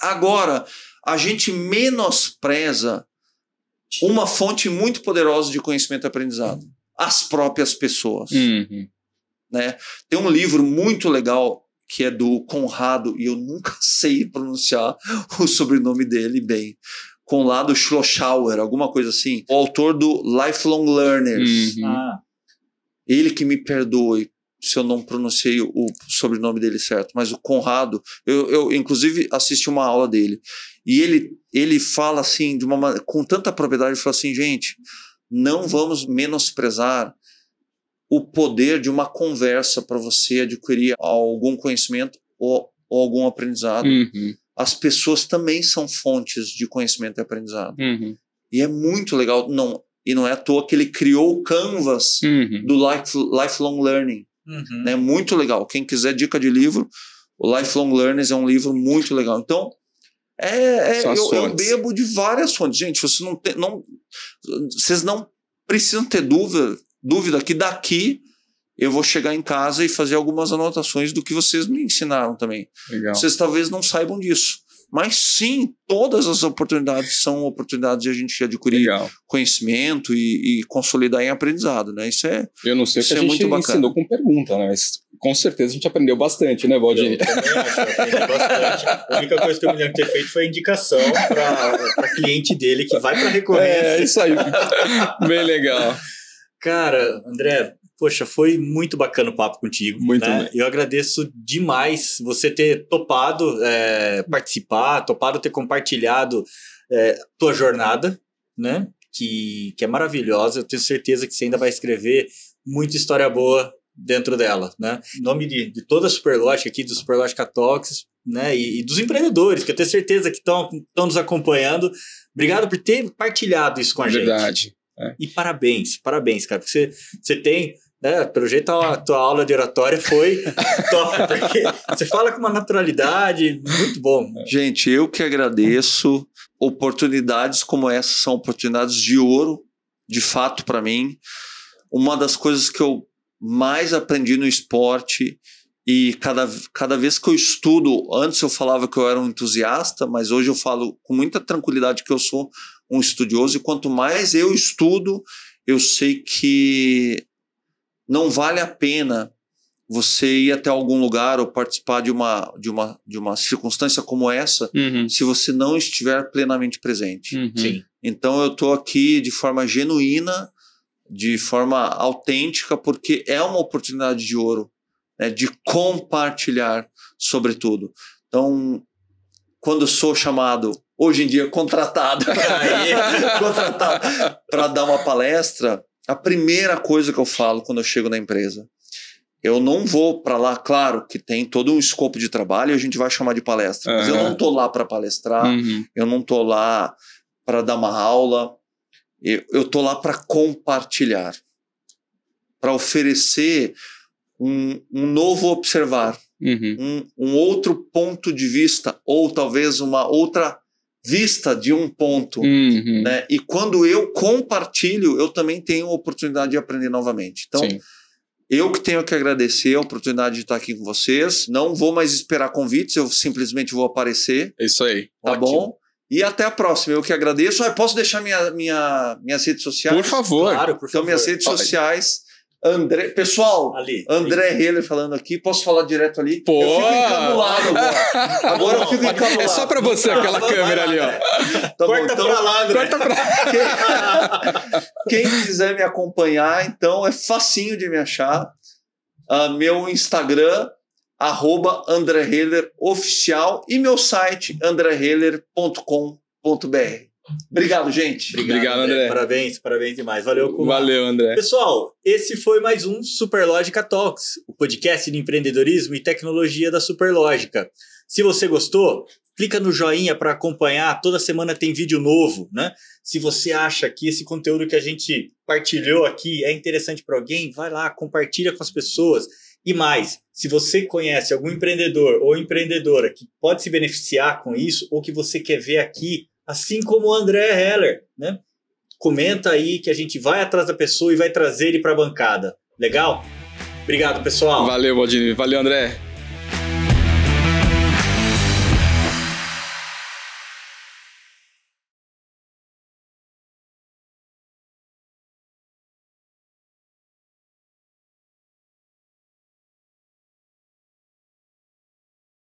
Agora, a gente menospreza uma fonte muito poderosa de conhecimento e aprendizado, as próprias pessoas, Uhum. né? Tem um livro muito legal que é do Conrado e eu nunca sei pronunciar o sobrenome dele bem. Conrado Schlossauer, alguma coisa assim. O autor do Lifelong Learners. Uhum. Ah, Ele que me perdoe se eu não pronunciei o sobrenome dele certo, mas o Conrado, eu, eu inclusive assisti uma aula dele e ele ele fala assim de uma ma- com tanta propriedade, ele fala assim, gente, não vamos menosprezar o poder de uma conversa para você adquirir algum conhecimento ou, ou algum aprendizado. Uhum. As pessoas também são fontes de conhecimento e aprendizado. Uhum. E é muito legal, não, e não é à toa que ele criou o Canvas Uhum. do life, lifelong learning, uhum. né? Muito legal. Quem quiser dica de livro, o Lifelong Learners é um livro muito legal. Então, é, é, eu, eu bebo de várias fontes. Gente, você não tem, não, vocês não precisam ter dúvida, dúvida que daqui eu vou chegar em casa e fazer algumas anotações do que vocês me ensinaram também. Legal. Vocês talvez não saibam disso. Mas sim, todas as oportunidades são oportunidades de a gente adquirir Legal. conhecimento e, e consolidar em aprendizado, né? Isso é Eu não sei o que Isso a é gente muito bacana. ensinou com pergunta, né? Mas com certeza a gente aprendeu bastante, né, Eu Valdir? também acho, eu aprendi bastante. A única coisa que eu me lembro de ter feito foi a indicação para cliente dele que vai para recorrência. É, isso aí. Bem legal. Cara, André, poxa, foi muito bacana o papo contigo. Muito né? Eu agradeço demais você ter topado é, participar, topado ter compartilhado é, tua jornada, né? Que, que é maravilhosa. Eu tenho certeza que você ainda vai escrever muita história boa dentro dela, né? Em nome de, de toda a Superlógica aqui, do Superlógica Talks, né? E, e dos empreendedores, que eu tenho certeza que estão nos acompanhando. Obrigado por ter partilhado isso com a gente. Verdade. E parabéns, parabéns, cara. Porque você, você tem, né? Pelo jeito, a tua aula de oratória foi top, porque você fala com uma naturalidade muito bom. Gente, eu que agradeço. Oportunidades como essa são oportunidades de ouro, de fato, para mim. Uma das coisas que eu mais aprendi no esporte e cada, cada vez que eu estudo, antes eu falava que eu era um entusiasta, mas hoje eu falo com muita tranquilidade que eu sou um estudioso. E quanto mais eu estudo, eu sei que não vale a pena você ir até algum lugar ou participar de uma, de uma, de uma circunstância como essa Uhum. se você não estiver plenamente presente. Uhum. Sim. Então eu estou aqui de forma genuína, de forma autêntica, porque é uma oportunidade de ouro, né, de compartilhar, sobretudo. Então, quando eu sou chamado, hoje em dia contratado, contratado para dar uma palestra, a primeira coisa que eu falo quando eu chego na empresa, eu não vou para lá, claro que tem todo um escopo de trabalho e a gente vai chamar de palestra, mas eu não tô lá para palestrar, Uhum. eu não tô lá para dar uma aula, eu, eu tô lá para compartilhar, para oferecer um, um novo observar, Uhum. um, um outro ponto de vista, ou talvez uma outra vista de um ponto. Uhum. Né? E quando eu compartilho, eu também tenho a oportunidade de aprender novamente. Então, Sim. eu que tenho que agradecer a oportunidade de estar aqui com vocês. Não vou mais esperar convites, eu simplesmente vou aparecer, isso aí. tá Ótimo. bom? E até a próxima. Eu que agradeço. Ah, posso deixar minha, minha, minhas redes sociais? Por favor. Claro, por Então, favor. minhas redes sociais. André, pessoal, Ali. André Heller falando aqui. Posso falar direto ali? Pô! Eu fico encabulado agora. Agora eu fico Não, encabulado. É só pra você aquela câmera ali, ó. Tá bom, Corta então, pra lá, André. Corta pra... Quem quiser me acompanhar, então é facinho de me achar. Ah, meu Instagram, arroba André Heller Oficial e meu site, andreheller.com.br. Obrigado, gente. Obrigado, André. Parabéns, parabéns demais. Valeu, Kumar. Valeu, André. Pessoal, esse foi mais um Superlógica Talks, o podcast de empreendedorismo e tecnologia da Superlógica. Se você gostou, clica no joinha para acompanhar. Toda semana tem vídeo novo, né? Se você acha que esse conteúdo que a gente partilhou aqui é interessante para alguém, vai lá, compartilha com as pessoas. E mais, se você conhece algum empreendedor ou empreendedora que pode se beneficiar com isso ou que você quer ver aqui, assim como o André Heller, né? comenta aí que a gente vai atrás da pessoa e vai trazer ele para a bancada. Legal? Obrigado, pessoal. Valeu, Valdinei. Valeu, André.